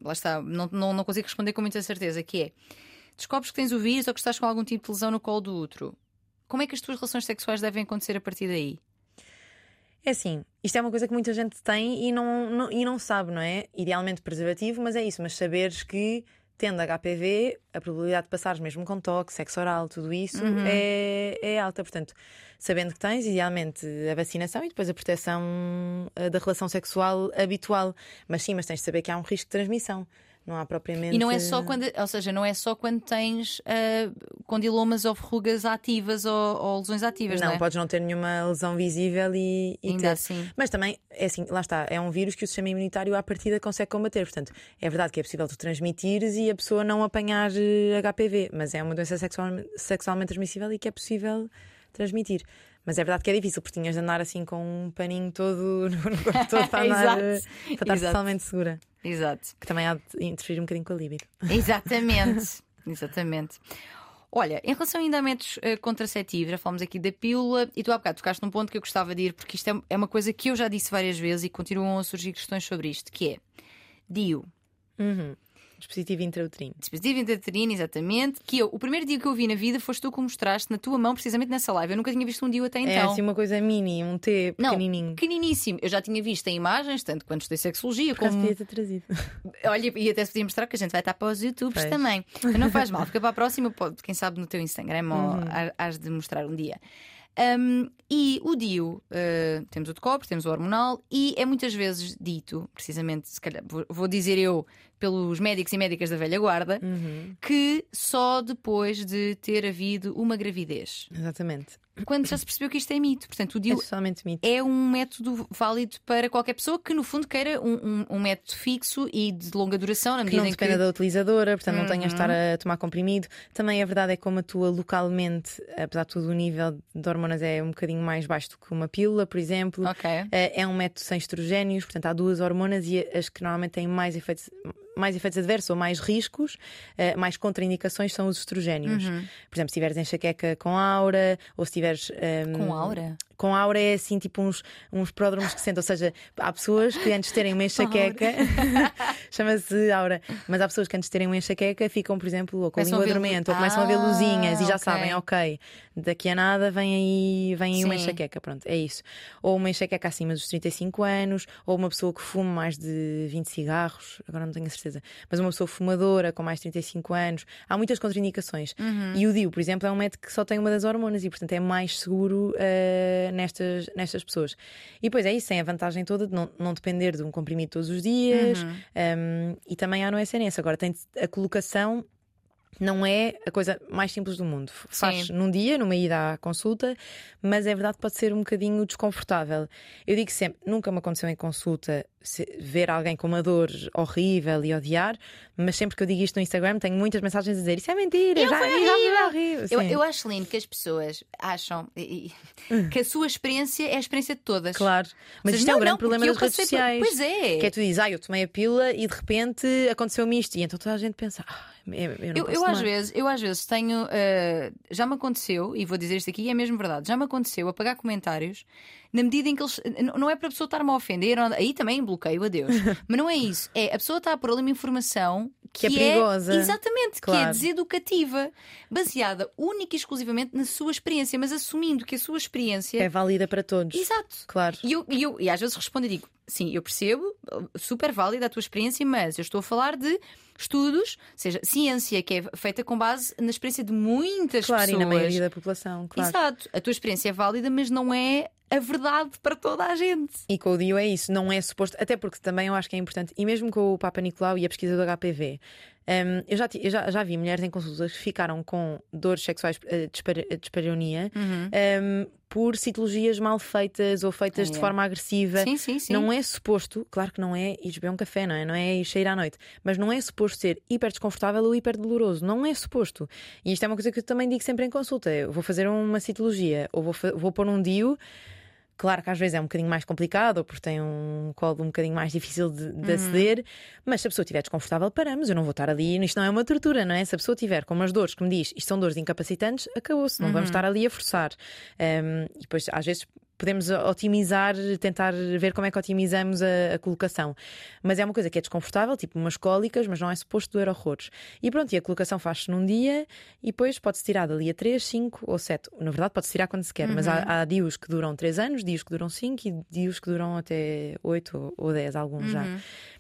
A: lá está, não, não, não consigo responder com muita certeza, que é descobres que tens o vírus ou que estás com algum tipo de lesão no colo do útero. Como é que as tuas relações sexuais devem acontecer a partir daí?
B: É assim, isto é uma coisa que muita gente tem e não, não, e não sabe, não é? Idealmente preservativo, mas é isso, mas saberes que tendo HPV, a probabilidade de passares mesmo com toque, sexo oral, tudo isso uhum. é, é alta. Portanto, sabendo que tens, idealmente, a vacinação e depois a proteção eh, da relação sexual habitual. Mas sim, mas tens de saber que há um risco de transmissão. Não há propriamente.
A: E não é só quando, ou seja, não é só quando tens uh, condilomas ou verrugas ativas ou, ou lesões ativas.
B: Não,
A: não é?
B: podes não ter nenhuma lesão visível e, e
A: Ainda
B: ter.
A: assim.
B: Mas também, é assim, lá está, é um vírus que o sistema imunitário à partida consegue combater. Portanto, é verdade que é possível tu transmitires e a pessoa não apanhar HPV, eh, mas é uma doença sexual, sexualmente transmissível e que é possível transmitir. Mas é verdade que é difícil, porque tinhas de andar assim com um paninho todo no corpo todo para andar para estar Exato. totalmente segura.
A: Exato.
B: Que também há de interferir um bocadinho com a libido.
A: Exatamente. Exatamente. Olha, em relação ainda a métodos uh, contraceptivos, já falamos aqui da pílula e tu há bocado tocaste num ponto que eu gostava de ir, porque isto é, é uma coisa que eu já disse várias vezes e continuam a surgir questões sobre isto, que é DIU.
B: Uhum. Dispositivo intrauterino.
A: Dispositivo intrauterino, exatamente. Que eu, o primeiro dia que eu vi na vida foste tu que mostraste na tua mão, precisamente nessa live. Eu nunca tinha visto um dia até é, então.
B: É assim uma coisa mini, um T pequenininho.
A: Não, pequeniníssimo. Eu já tinha visto em imagens, tanto quando estudei sexologia
B: Por como. ter trazido.
A: Olha, e até se podia mostrar que a gente vai estar para os YouTubes pois. também. Mas não faz mal, fica para a próxima, pode, quem sabe no teu Instagram uhum. ou has de mostrar um dia. Um, e o DIU, uh, temos o de cobre, temos o hormonal, e é muitas vezes dito, precisamente, se calhar, vou, vou dizer eu, pelos médicos e médicas da velha guarda, uhum. que só depois de ter havido uma gravidez.
B: Exatamente
A: quando já se percebeu que isto é mito. Portanto, o DIU
B: é,
A: é, um método válido para qualquer pessoa que, no fundo, queira um, um, um método fixo e de longa duração, na medida
B: que não dependa
A: que...
B: da utilizadora, portanto, uhum. não tenha de estar a tomar comprimido. Também a verdade é que, como atua localmente, apesar de tudo, o nível de hormonas é um bocadinho mais baixo do que uma pílula, por exemplo.
A: Okay.
B: É, é um método sem estrogénios, portanto, há duas hormonas e as que normalmente têm mais efeitos mais efeitos adversos ou mais riscos, uh, mais contraindicações são os estrogénios. Uhum. Por exemplo, se tiveres enxaqueca com aura, ou se tiveres. Um,
A: ehm, com aura?
B: Com aura é assim, tipo uns, uns pródromos que sentem. Ou seja, há pessoas que antes de terem uma enxaqueca, chama-se aura, mas há pessoas que antes de terem uma enxaqueca ficam, por exemplo, ou com a língua dormente, ou começam ah, a ver luzinhas e já okay. sabem, ok, daqui a nada vem aí, vem aí uma enxaqueca. Pronto, é isso. Ou uma enxaqueca acima dos 35 anos, ou uma pessoa que fuma mais de 20 cigarros, agora não tenho a certeza Mas uma pessoa fumadora com mais de 35 anos, há muitas contraindicações. Uhum. E o DIU, por exemplo, é um método que só tem uma das hormonas e, portanto, é mais seguro uh, nestas, nestas pessoas. E depois é isso, tem a vantagem toda de não, não depender de um comprimido todos os dias uhum. um, ehm, e também há no SNS. Agora tem a colocação não é a coisa mais simples do mundo. Faz num dia, numa ida à consulta, mas é verdade que pode ser um bocadinho desconfortável. Eu digo sempre, nunca me aconteceu em consulta ver alguém com uma dor horrível e odiar, mas sempre que eu digo isto no Instagram, tenho muitas mensagens a dizer isso é mentira, eu já, já
A: é horrível. Eu, eu, acho lindo que as pessoas acham que a sua experiência é a experiência de todas.
B: Claro, mas isto não, é um grande não, problema das redes sociais.
A: Pois é.
B: Que é tu dizes, ah, eu tomei a pílula e de repente aconteceu-me isto, e então toda a gente pensa, ah, eu, eu,
A: eu, eu às vezes, eu às vezes tenho. Uh, já me aconteceu, e vou dizer isto aqui, e é mesmo verdade, já me aconteceu apagar comentários na medida em que eles. Não é para a pessoa estar-me a ofender, aí também bloqueio, adeus. Mas não é isso. É a pessoa está a pôr ali uma informação que,
B: que é, é perigosa.
A: exatamente, claro. que é deseducativa, baseada única e exclusivamente na sua experiência, mas assumindo que a sua experiência
B: é válida para todos.
A: Exato.
B: Claro.
A: E, eu, e, eu, e às vezes respondo e digo: sim, eu percebo, super válida a tua experiência, mas eu estou a falar de estudos, seja, ciência que é feita com base na experiência de muitas
B: claro,
A: pessoas.
B: Claro, e na maioria da população, claro.
A: Exato. A tua experiência é válida, mas não é a verdade para toda a gente.
B: E com o Dio é isso, não é suposto, até porque também eu acho que é importante, e mesmo com o Papa Nicolau e a pesquisa do HPV, um, eu, já, eu já, já, vi mulheres em consultas que ficaram com dores sexuais uh, de dispareunia uhum. um, por citologias mal feitas ou feitas de forma agressiva.
A: Sim, sim, sim.
B: Não é suposto, claro que não é ir beber um café, não é? Não é ir sair à noite, mas não é suposto ser hiper desconfortável ou hiper doloroso. Não é suposto. E isto é uma coisa que eu também digo sempre em consulta. Eu vou fazer uma citologia ou vou, vou pôr um DIU Claro que às vezes é um bocadinho mais complicado, porque tem um colo um bocadinho mais difícil de, de uhum. aceder, mas se a pessoa estiver desconfortável, paramos. Eu não vou estar ali, isto não é uma tortura, não é? Se a pessoa tiver com umas dores que me diz isto são dores incapacitantes, acabou-se, não uhum. vamos estar ali a forçar. Um, e depois, às vezes, podemos otimizar, tentar ver como é que otimizamos a, a, colocação. Mas é uma coisa que é desconfortável, tipo umas cólicas, mas não é suposto doer horrores. E pronto, e a colocação faz-se num dia e depois pode-se tirar dali a 3, 5 ou 7. Na verdade, pode-se tirar quando se quer, uhum. mas há, uhum. há dias que duram 3 anos, dias que duram 5 e dias que duram até 8 ou 10, alguns uhum. já.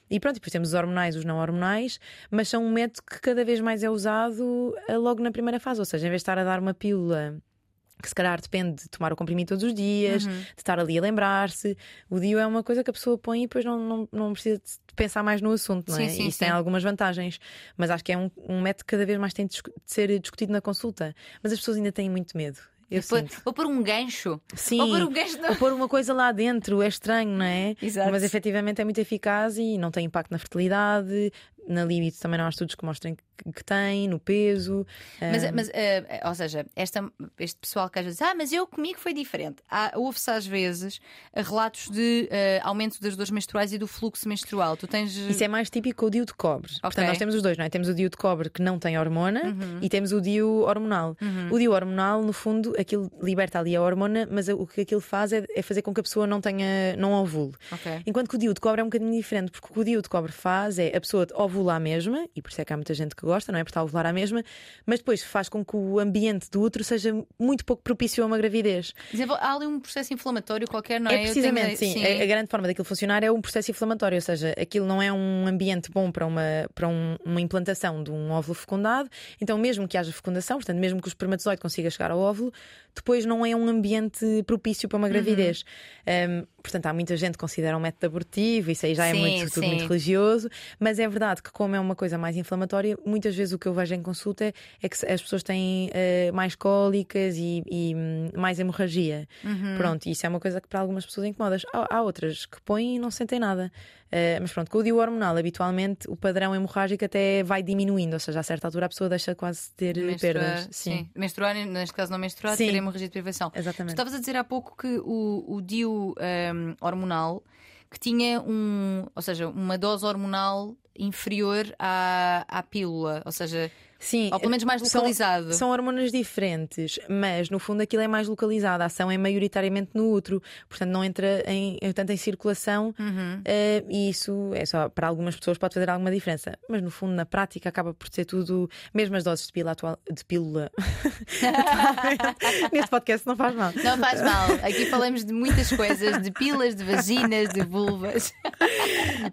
B: E pronto, depois temos os hormonais, os não hormonais, mas são um método que cada vez mais é usado eh, logo na primeira fase, ou seja, em vez de estar a dar uma pílula que se calhar depende de tomar o comprimido todos os dias, uhum. de estar ali a lembrar-se. O DIU é uma coisa que a pessoa põe e depois não, não, não precisa de pensar mais no assunto, não é? Sim, sim, Isso sim. tem algumas vantagens, mas acho que é um, um método que cada vez mais tem de ser discutido na consulta. Mas as pessoas ainda têm muito medo. Eu
A: vou, vou pôr um gancho.
B: Sim,
A: vou
B: pôr, um gancho vou pôr uma coisa lá dentro, é estranho, não é?
A: Exato.
B: Mas efetivamente é muito eficaz e não tem impacto na fertilidade, na limite também não há estudos que mostrem que tem, no peso.
A: Mas, mas uh, ou seja, esta, este pessoal que às vezes, ah, mas eu comigo foi diferente. Ouve-se às vezes relatos de uh, aumento das dores menstruais e do fluxo menstrual. Tu tens...
B: Isso é mais típico o dio de cobre. Okay. Portanto, nós temos os dois, não é? Temos o dio de cobre que não tem hormona uhum. e temos o dio hormonal. Uhum. O dio hormonal, no fundo, aquilo liberta ali a hormona, mas o que aquilo faz é, é fazer com que a pessoa não tenha, não ovule.
A: Okay.
B: Enquanto que o dio de cobre é um bocadinho diferente, porque o que o dio de cobre faz é a pessoa ovula a mesma, e por isso é que há muita gente que gosta, não é? Porque está a ovular a mesma, mas depois faz com que o ambiente do útero seja muito pouco propício a uma gravidez.
A: Há ali um processo inflamatório qualquer, não é?
B: É precisamente, tenho... sim. sim. A, a, grande forma daquilo funcionar é um processo inflamatório, ou seja, aquilo não é um ambiente bom para uma, para um, uma implantação de um óvulo fecundado, então mesmo que haja fecundação, portanto, mesmo que o espermatozoide consiga chegar ao óvulo, depois não é um ambiente propício para uma uhum. gravidez. Uhum. Um, portanto, há muita gente que considera um método abortivo, isso aí já é sim, é muito, tudo muito religioso, mas é verdade que, como é uma coisa mais inflamatória, muitas vezes o que eu vejo em consulta é que as pessoas têm uh, mais cólicas e, e um, mais hemorragia. Uhum. Pronto, isso é uma coisa que para algumas pessoas incomoda. Há, há outras que põem e não sentem nada. Uh, mas pronto, com o DIU hormonal, habitualmente o padrão hemorrágico até vai diminuindo, ou seja, a certa altura a pessoa deixa quase de ter Menstrua, perdas.
A: Sim. sim. Menstruar, neste caso não menstruar, sim. ter hemorragia de privação.
B: Exatamente.
A: Tu estavas a dizer há pouco que o, o DIU um, ehm, hormonal que tinha um, ou seja, uma dose hormonal inferior à, à pílula, ou seja,
B: Sim,
A: ou pelo menos mais localizado.
B: São, são, hormonas diferentes, mas no fundo aquilo é mais localizado. A ação é maioritariamente no útero, portanto não entra em, tanto em circulação uhum. uh, e isso é só para algumas pessoas pode fazer alguma diferença. Mas no fundo, na prática, acaba por ser tudo, mesmo as doses de pílula. Atual, de pílula. Neste podcast não faz mal.
A: Não faz mal. Aqui falamos de muitas coisas, de pilas, de vaginas, de vulvas.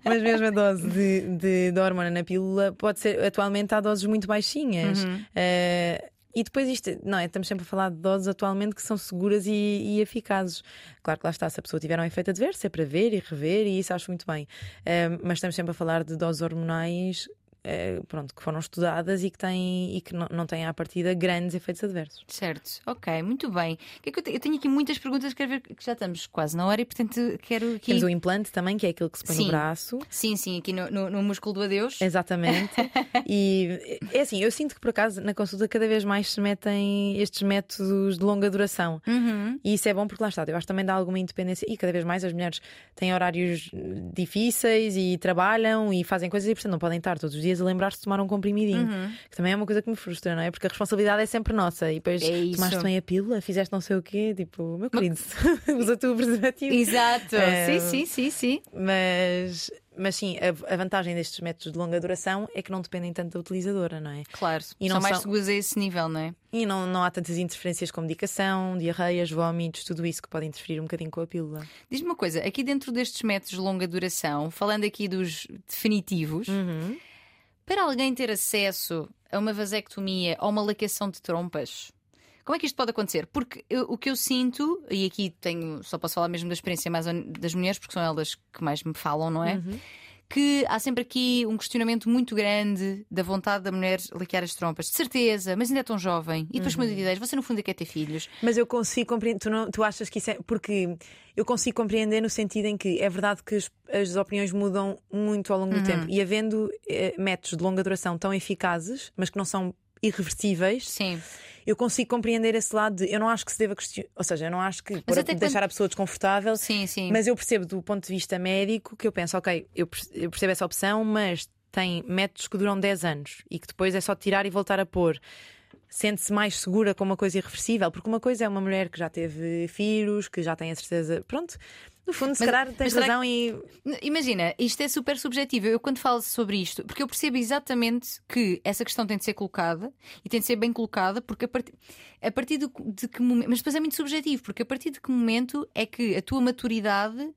B: mas mesmo a dose de, de, de hormona na pílula pode ser, atualmente há doses muito baixinhas Uhum. Uh, e depois isto, não é? Estamos sempre a falar de doses atualmente que são seguras e, e, eficazes. Claro que lá está, se a pessoa tiver um efeito adverso, é para ver e rever, e isso acho muito bem. Uh, mas estamos sempre a falar de doses hormonais é, pronto, que foram estudadas e que têm e que não, não têm à partida grandes efeitos adversos.
A: Certo, ok, muito bem. Que é que eu, eu, tenho aqui muitas perguntas, quero ver que já estamos quase na hora e portanto quero aqui.
B: Temos o implante também, que é aquilo que se põe
A: sim.
B: no braço.
A: Sim, sim, aqui no, no, no músculo do adeus.
B: Exatamente. e é assim, eu sinto que por acaso na consulta cada vez mais se metem estes métodos de longa duração.
A: Uhum.
B: E isso é bom porque lá está, eu acho que também dá alguma independência e cada vez mais as mulheres têm horários difíceis e trabalham e fazem coisas e portanto não podem estar todos os dias a lembrar-se de tomar um comprimidinho.
A: Uhum.
B: Que também é uma coisa que me frustra, não é? Porque a responsabilidade é sempre nossa. E depois
A: É
B: tomaste bem a pílula, fizeste não sei o quê, tipo, meu querido, usa tu o preservativo.
A: Exato,
B: É,
A: sim, sim, sim, sim.
B: Mas, mas sim, a, vantagem destes métodos de longa duração é que não dependem tanto da utilizadora, não é?
A: Claro,
B: E
A: são
B: não
A: mais
B: são-
A: seguros a esse nível, não é?
B: E não, não há tantas interferências com medicação, diarreias, vómitos, tudo isso que pode interferir um bocadinho com a pílula.
A: Diz-me uma coisa, aqui dentro destes métodos de longa duração, falando aqui dos definitivos,
B: Uhum.
A: Para alguém ter acesso a uma vasectomia ou uma laqueação de trompas, como é que isto pode acontecer? Porque eu- o que eu sinto, e aqui tenho, só posso falar mesmo da experiência mais das mulheres, porque são elas que mais me falam, não é?
B: Uhum.
A: Que há sempre aqui um questionamento muito grande da vontade da mulher laquear as trompas. De certeza, mas ainda é tão jovem. E depois com
B: Uhum.
A: 82, você no fundo quer ter filhos.
B: Mas eu consigo compreender, tu, não, tu achas que isso é. Porque eu consigo compreender no sentido em que é verdade que as, as opiniões mudam muito ao longo do tempo e havendo eh, métodos de longa duração tão eficazes, mas que não são irreversíveis,
A: Sim.
B: Eu consigo compreender esse lado de eu não acho que se deva questionar, ou seja, eu não acho que por deixar a pessoa desconfortável,
A: Sim, sim.
B: mas eu percebo do ponto de vista médico que eu penso, ok, eu percebo essa opção, mas tem métodos que duram 10 anos e que depois é só tirar e voltar a pôr. Sente-se mais segura com uma coisa irreversível, porque uma coisa é uma mulher que já teve filhos, que já tem a certeza. Pronto, no fundo, se
A: Mas-
B: calhar tens razão e.
A: Imagina, isto é super subjetivo. Eu, quando falo sobre isto, porque eu percebo exatamente que essa questão tem de ser colocada e tem de ser bem colocada, porque a, partir a partir do- de que momento. Mas depois é muito subjetivo, porque a partir de que momento é que a tua maturidade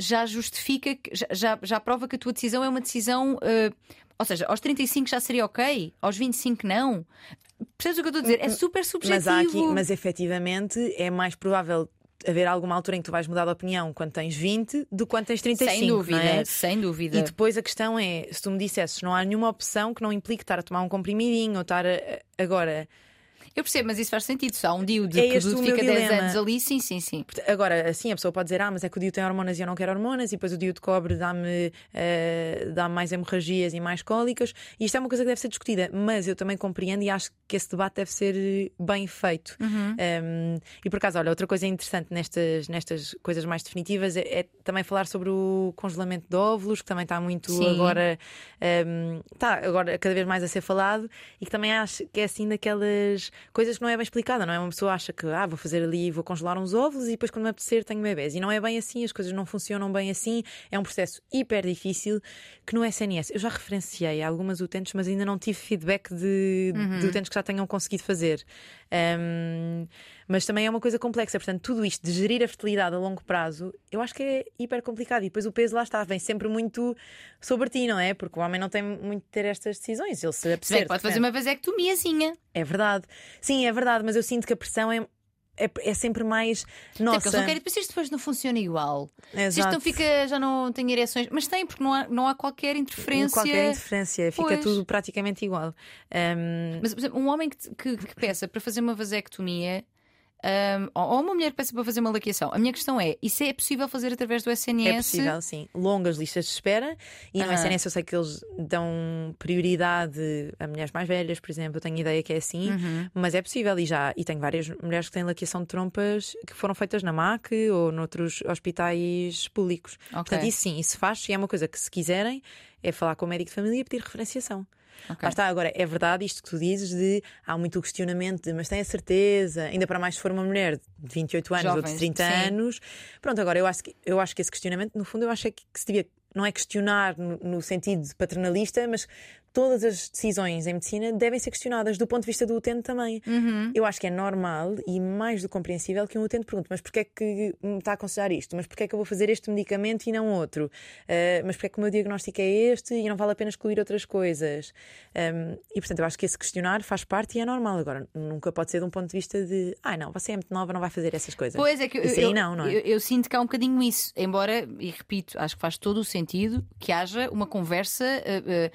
A: já justifica, que- já, já, já prova que a tua decisão é uma decisão. eh, ou seja, aos 35 já seria ok, aos 25 não. Percebes o que eu estou a dizer? É super subjetivo.
B: Mas, há aqui, mas efetivamente é mais provável haver alguma altura em que tu vais mudar de opinião quando tens 20 do que quando tens 35.
A: sem dúvida,
B: não é?
A: sem dúvida.
B: E depois a questão é: se tu me dissesses, não há nenhuma opção que não implique estar a tomar um comprimidinho ou estar a- agora.
A: Eu percebo, mas isso faz sentido. Se há um DIU de
B: É
A: que
B: este o
A: fica
B: meu
A: 10
B: dilema.
A: anos ali, sim, sim, sim.
B: Agora, assim, a pessoa pode dizer: Ah, mas é que o DIU tem hormonas e eu não quero hormonas, e depois o DIU de cobre dá-me eh, dá mais hemorragias e mais cólicas. E isto é uma coisa que deve ser discutida, mas eu também compreendo e acho que esse debate deve ser eh, bem feito. Um, e por acaso, olha, outra coisa interessante nestas, nestas coisas mais definitivas é, é também falar sobre o congelamento de óvulos, que também está muito
A: Sim.
B: agora, um, está agora cada vez mais a ser falado, e que também acho que é assim daquelas coisas que não é bem explicada, não é? Uma pessoa acha que ah, vou fazer ali, vou congelar uns óvulos e depois quando me apetecer tenho bebés. E não é bem assim, as coisas não funcionam bem assim, é um processo hiper difícil que no SNS eu já referenciei algumas utentes, mas ainda não tive feedback de, de utentes que já tenham conseguido fazer. Um, mas também é uma coisa complexa, portanto, tudo isto de gerir a fertilidade a longo prazo, eu acho que é hiper complicado. E depois o peso lá está, vem sempre muito sobre ti, não é? Porque o homem não tem muito de ter estas decisões. Ele se
A: bem
B: apetecer,
A: que pode
B: de
A: fazer uma vasectomiazinha.
B: É verdade. Sim, é verdade, mas eu sinto que a pressão é. É, é sempre mais.
A: Até
B: Nossa,
A: porque eles não querem, depois isto depois não funciona igual. Se isto
B: Exato.
A: não fica, já não tem ereções. Mas tem, porque não há, não há qualquer interferência.
B: qualquer interferência, fica
A: Pois.
B: tudo praticamente igual. Um,
A: Mas, por exemplo, um homem que, que, que peça para fazer uma vasectomia. Hum, ou uma mulher que peça para fazer uma laqueação. A minha questão é: isso é possível fazer através do SNS?
B: É possível, sim. Longas listas de espera e no
A: Aham.
B: SNS eu sei que eles dão prioridade a mulheres mais velhas, por exemplo. Eu tenho ideia que é assim,
A: Uhum.
B: mas é possível e já. E tenho várias mulheres que têm laqueação de trompas que foram feitas na MAC ou noutros hospitais públicos.
A: Ok.
B: Portanto, isso sim, isso faz e é uma coisa que, se quiserem, é falar com o médico de família e pedir referenciação.
A: Ok.
B: Lá está, agora, é verdade isto que tu dizes de há muito questionamento de mas tem a certeza, ainda para mais se for uma mulher de 28 anos ou de
A: Jovens,
B: 30
A: sim.
B: anos. Pronto, agora eu acho, que, eu acho que esse questionamento, no fundo, eu acho é que, que se devia, não é questionar no, no sentido paternalista, mas todas as decisões em medicina devem ser questionadas do ponto de vista do utente também.
A: Uhum.
B: Eu acho que é normal e mais do compreensível que um utente pergunte: mas porquê é que me está a aconselhar isto? Mas porquê é que eu vou fazer este medicamento e não outro? Ah, mas porquê é que o meu diagnóstico é este e não vale a pena excluir outras coisas? Um, e portanto, eu acho que esse questionar faz parte e é normal. Agora, nunca pode ser de um ponto de vista de: ai não, você é muito nova, não vai fazer essas coisas.
A: Pois é que eu,
B: Isso aí
A: eu,
B: não, não é?
A: eu, eu sinto que há um bocadinho isso. Embora, e repito, acho que faz todo o sentido que haja uma conversa. eh, eh,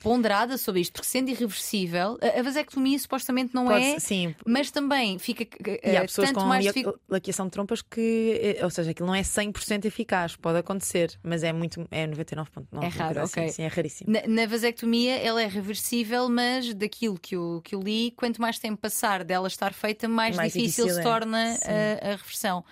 A: ponderada sobre isto, porque sendo irreversível, a vasectomia supostamente não Pode, é,
B: sim.
A: mas também fica
B: e há pessoas tanto com mais laqueação de trompas que, ou seja, aquilo não é 100% eficaz, pode acontecer, mas é muito é 99.9.
A: É raro,
B: assim,
A: ok.
B: Sim, é raríssimo.
A: Na, na, vasectomia ela é reversível, mas daquilo que eu, que eu li, quanto mais tempo passar dela estar feita, mais, mais difícil, difícil, se é. torna a, a reversão.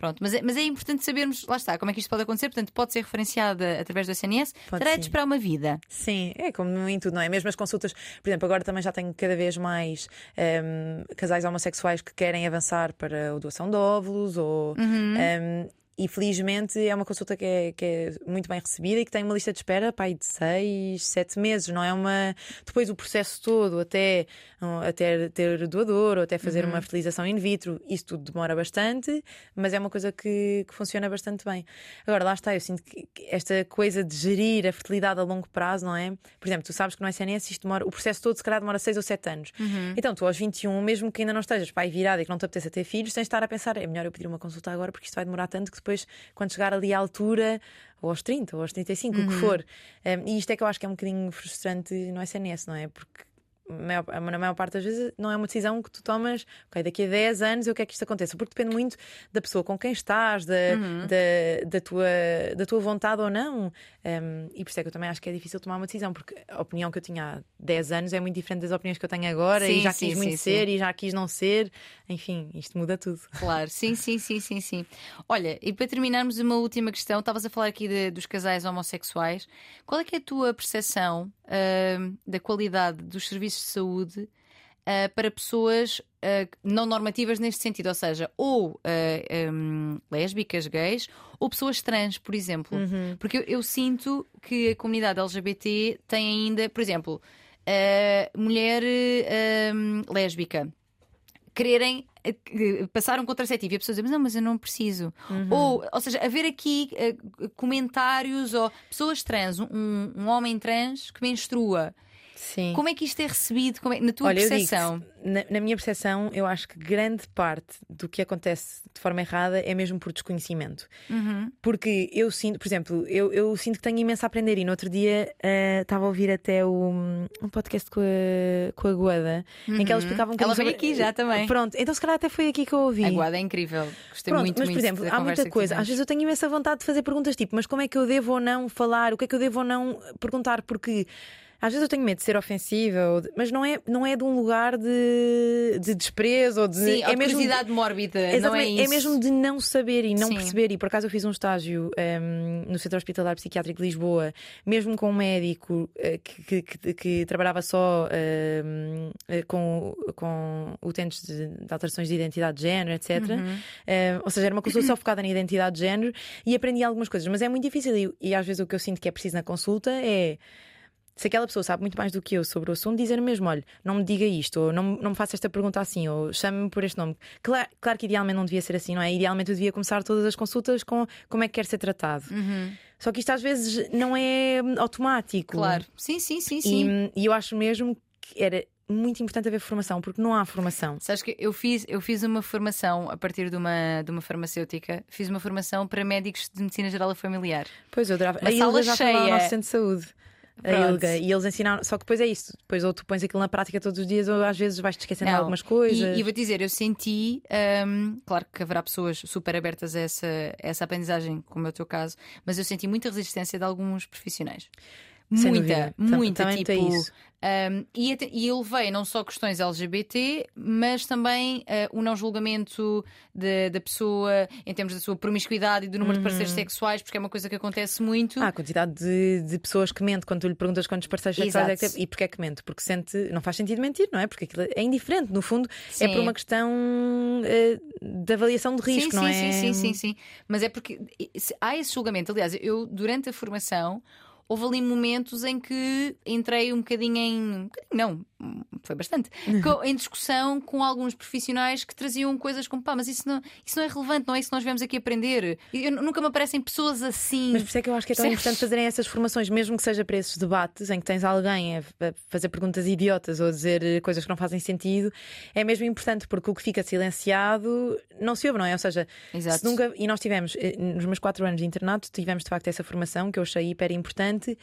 A: Pronto, mas é, mas é importante sabermos, lá está, como é que isto pode acontecer. Portanto, pode ser referenciada através do SNS. Pode Terá de esperar uma vida.
B: Sim, é como em tudo, não é? Mesmo as consultas, por exemplo, agora também já tenho cada vez mais um, ehm, casais homossexuais que querem avançar para a doação de óvulos ou. Uhum. Um, ehm, e felizmente é uma consulta que é, que é muito bem recebida e que tem uma lista de espera pai, de seis, sete meses, não é uma. Depois o processo todo, até, até ter doador ou até fazer uhum. uma fertilização in vitro, isso tudo demora bastante, mas é uma coisa que, que funciona bastante bem. Agora, lá está, eu sinto que esta coisa de gerir a fertilidade a longo prazo, não é? Por exemplo, tu sabes que no SNS isto demora, o processo todo se calhar demora seis ou sete anos. Uhum. Então, tu aos 21, mesmo que ainda não estejas pai virado e que não te apeteça ter filhos, tens de estar a pensar, é melhor eu pedir uma consulta agora porque isto vai demorar tanto que depois depois, quando chegar ali à altura, ou aos 30, ou aos 35, uhum. o que uhum. for. Um, e isto é que eu acho que é um bocadinho frustrante no SNS, não é? Porque na maior parte das vezes não é uma decisão que tu tomas, ok, daqui a 10 anos eu quero que isto aconteça, porque depende muito da pessoa com quem estás, da, uhum. da, da, tua, da tua vontade ou não. Um, e por isso é que eu também acho que é difícil tomar uma decisão, porque a opinião que eu tinha há 10 anos é muito diferente das opiniões que eu tenho agora, sim, e já sim, quis muito sim, ser e já quis não ser. Enfim, isto muda tudo.
A: Claro, sim, sim, sim, sim, sim. Olha, e para terminarmos uma última questão, estavas a falar aqui de, dos casais homossexuais. Qual é que é a tua percepção uh, da qualidade dos serviços de saúde uh, para pessoas uh, não normativas neste sentido, ou seja, ou um, ah, lésbicas, gays, ou pessoas trans, por exemplo. Uhum. Porque eu, eu, sinto que a comunidade LGBT tem ainda, por exemplo, mulher lésbica quererem passar um contraceptivo e a pessoa diz, mas não, mas eu não preciso. Uhum. Ou, ou seja, haver aqui uh, comentários ou pessoas trans, um, um homem trans que menstrua. Sim. Como é que isto é recebido é, na tua Olha, percepção?
B: Na, na, minha percepção, eu acho que grande parte do que acontece de forma errada é mesmo por desconhecimento. Uhum. Porque eu sinto, por exemplo, eu, eu, sinto que tenho imenso a aprender. E no outro dia uh, estava a ouvir até o, um podcast com a, com a Guada, uhum. em que uhum. explicavam
A: que. Ela veio aqui já também.
B: Pronto, então se calhar até foi aqui que eu ouvi.
A: A Guada é incrível. Gostei Pronto, muito
B: Mas, por
A: muito
B: exemplo, há muita coisa. Às vezes eu tenho imensa vontade de fazer perguntas tipo, mas como é que eu devo ou não falar? O que é que eu devo ou não perguntar? Porque às vezes eu tenho medo de ser ofensiva, mas não é, não é de um lugar de, de desprezo ou de.
A: Sim,
B: é
A: mesmo de, mórbida. Não é,
B: é, mesmo de não saber e não Sim. perceber. E por acaso eu fiz um estágio um, no Centro Hospitalar Psiquiátrico de Lisboa, mesmo com um médico uh, que, que, que, trabalhava só uh, com, com utentes de, de, alterações de identidade de género, etc. Uhum. Uh, ou seja, era uma consulta só focada na identidade de género e aprendi algumas coisas, mas é muito difícil. E, e às vezes o que eu sinto que é preciso na consulta é se aquela pessoa sabe muito mais do que eu sobre o assunto, dizer mesmo: olha, não me diga isto, ou não, não me faça esta pergunta assim, ou chame-me por este nome. Claro, claro que idealmente não devia ser assim, não é? Idealmente eu devia começar todas as consultas com como é que quer ser tratado. Uhum. Só que isto às vezes não é automático.
A: Claro, sim, sim, sim, sim.
B: E, e eu acho mesmo que era muito importante haver formação, porque não há formação.
A: Sabes que eu fiz, eu fiz uma formação a partir de uma, de uma farmacêutica, fiz uma formação para médicos de medicina geral e familiar.
B: Pois eu adorava. Uma a sala já cheia. no nosso centro de saúde a Ilga. E eles ensinaram, só que depois é isso. Depois ou tu pões aquilo na prática todos os dias, ou às vezes vais-te esquecendo de algumas coisas.
A: E, e vou dizer, eu senti, um, claro que haverá pessoas super abertas a essa, a essa aprendizagem, como é o teu caso, mas eu senti muita resistência de alguns profissionais. Sem muita, dúvida. muita, Também tipo, isso. Um, e, e eu levei não só questões LGBT, mas também uh, o não julgamento da pessoa em termos da sua promiscuidade e do número uhum. de parceiros sexuais, porque é uma coisa que acontece muito.
B: Ah, a quantidade de, de pessoas que mente quando tu lhe perguntas quantos parceiros sexuais é que teve. E porquê é que mente? Porque sente. Não faz sentido mentir, não é? Porque aquilo é indiferente. No fundo, sim. é por uma questão uh, de avaliação de risco,
A: sim,
B: não
A: sim,
B: é?
A: Sim, sim, sim, sim. Mas é porque há esse julgamento. Aliás, eu, durante a formação houve ali momentos em que entrei um bocadinho em. Não, foi bastante. em discussão com alguns profissionais que traziam coisas como pá, mas isso não, isso não é relevante, não é isso que nós vemos aqui aprender. Eu, nunca me aparecem pessoas assim.
B: Mas por isso é que eu acho que é tão importante fazerem essas formações, mesmo que seja para esses debates em que tens alguém a fazer perguntas idiotas ou a dizer coisas que não fazem sentido. É mesmo importante porque o que fica silenciado não se ouve, não é? Ou seja, se nunca. E nós tivemos, eh, nos meus quatro anos de internato, tivemos de facto essa formação que eu achei hiper importante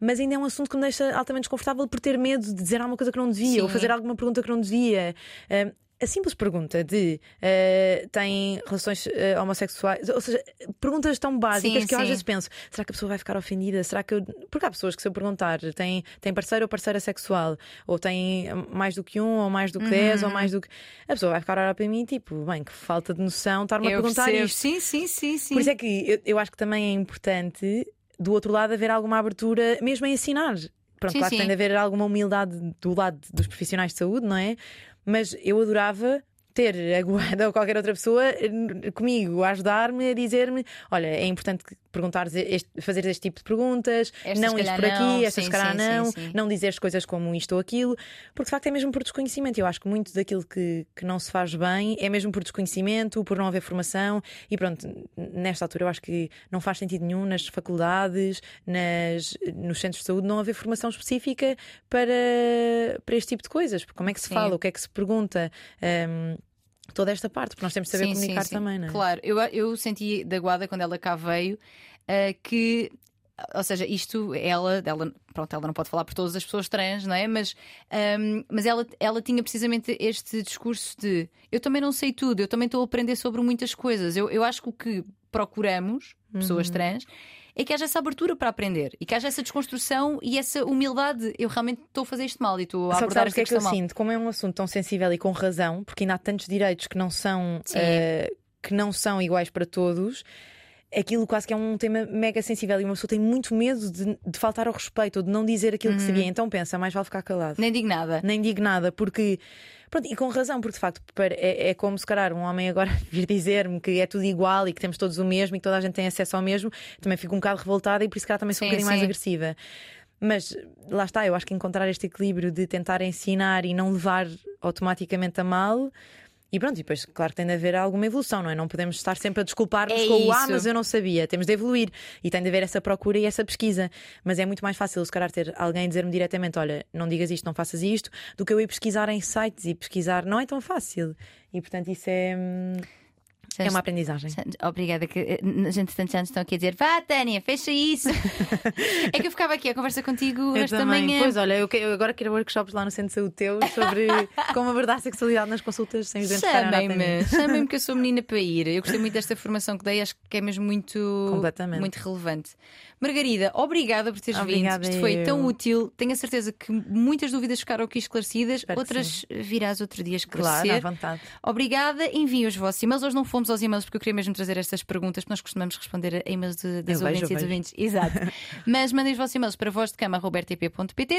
B: mas ainda é um assunto que me deixa altamente desconfortável por ter medo de dizer alguma coisa que não devia Sim. ou fazer alguma pergunta que não devia. Uh, a simples pergunta de uh, tem relações uh, homossexuais, ou seja, perguntas tão básicas sim, que eu sim. às vezes penso: será que a pessoa vai ficar ofendida? Será que eu... Porque há pessoas que, se eu perguntar, tem, tem parceiro ou parceira sexual, ou tem mais do que um, ou mais do que uhum. dez, ou mais do que. A pessoa vai ficar a olhar para mim tipo, bem, que falta de noção estar-me a perguntar percebo. isto.
A: Sim, sim, sim, sim.
B: Por isso é que eu, eu acho que também é importante, do outro lado, haver alguma abertura, mesmo em ensinar. Pronto, sim, claro sim. que tem de haver alguma humildade do lado dos profissionais de saúde, não é? Mas eu adorava ter a Guada ou qualquer outra pessoa comigo a ajudar-me a dizer-me: olha, é importante perguntar este, fazer este tipo de perguntas, não ir por aqui, estas se calhar não, sim, sim. não dizer coisas como isto ou aquilo, porque de facto é mesmo por desconhecimento. Eu acho que muito daquilo que, que não se faz bem é mesmo por desconhecimento, por não haver formação, e pronto, nesta altura eu acho que não faz sentido nenhum nas faculdades, nas, nos centros de saúde, não haver formação específica para, para este tipo de coisas. Como é que se sim. fala, o que é que se pergunta. Um, toda esta parte, porque nós temos de saber sim, comunicar sim, sim. também, não é?
A: Claro, eu, eu senti da Guada quando ela cá veio uh, que ou seja, isto, ela, ela, pronto, ela não pode falar por todas as pessoas trans, não é? Mas, um, mas ela, ela tinha precisamente este discurso de eu também não sei tudo, eu também estou a aprender sobre muitas coisas. Eu, eu acho que o que procuramos, pessoas uhum. trans, é que haja essa abertura para aprender e que haja essa desconstrução e essa humildade. Eu realmente estou a fazer isto mal e estou a Só abordar
B: que que é que eu mal. sinto? Como é um assunto tão sensível e com razão, porque ainda há tantos direitos que não são, uh, que não são iguais para todos aquilo quase que é um tema mega sensível e uma pessoa tem muito medo de, de faltar ao respeito ou de não dizer aquilo uhum. que sabia. Então pensa, mais vale ficar calado.
A: Nem digo nada.
B: Nem digo nada, porque. Pronto, e com razão, porque de facto é, é como se calhar um homem agora vir dizer-me que é tudo igual e que temos todos o mesmo e que toda a gente tem acesso ao mesmo, também fico um bocado revoltada e por isso que também sou sim, um bocadinho sim. mais agressiva. Mas lá está, eu acho que encontrar este equilíbrio de tentar ensinar e não levar automaticamente a mal e pronto, e depois, claro que tem de haver alguma evolução, não é? Não podemos estar sempre a desculpar-nos é com o Ah, mas eu não sabia. Temos de evoluir e tem de haver essa procura e essa pesquisa. Mas é muito mais fácil, se calhar, ter alguém dizer-me diretamente: olha, não digas isto, não faças isto, do que eu ir pesquisar em sites e pesquisar. Não é tão fácil. E portanto, isso é. É uma aprendizagem.
A: Obrigada, que eh, a gente tantos anos estão aqui a dizer vá, Tânia, fecha isso. é que eu ficava aqui a conversa contigo eu esta também. manhã.
B: Pois, olha, eu, eu agora quero workshops lá no Centro de Saúde teu sobre como abordar a sexualidade nas consultas sem os dentes
A: Chamem-me, chamem-me que eu sou menina para ir. Eu gostei muito desta formação que dei, acho que é mesmo muito, muito relevante. Margarida, obrigada por teres obrigada vindo. Isto foi eu. tão útil. Tenho a certeza que muitas dúvidas ficaram aqui esclarecidas, Espero outras virás outro dia esclarecer.
B: Claro, à vontade.
A: Obrigada. Enviem os vossos e-mails. Hoje não fomos aos e-mails porque eu queria mesmo trazer estas perguntas, porque nós costumamos responder a e-mails de, das eu ouvintes vejo, e dos ouvintes. Exato. Mas mandem os vossos e-mails para voz de cama.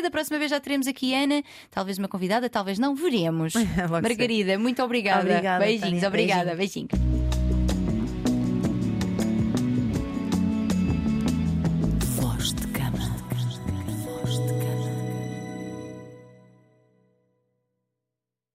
A: Da próxima vez já teremos aqui Ana, talvez uma convidada, talvez não, veremos. Margarida, muito obrigada.
B: obrigada
A: Beijinhos,
B: Tânia.
A: obrigada. Beijinho. Beijinho.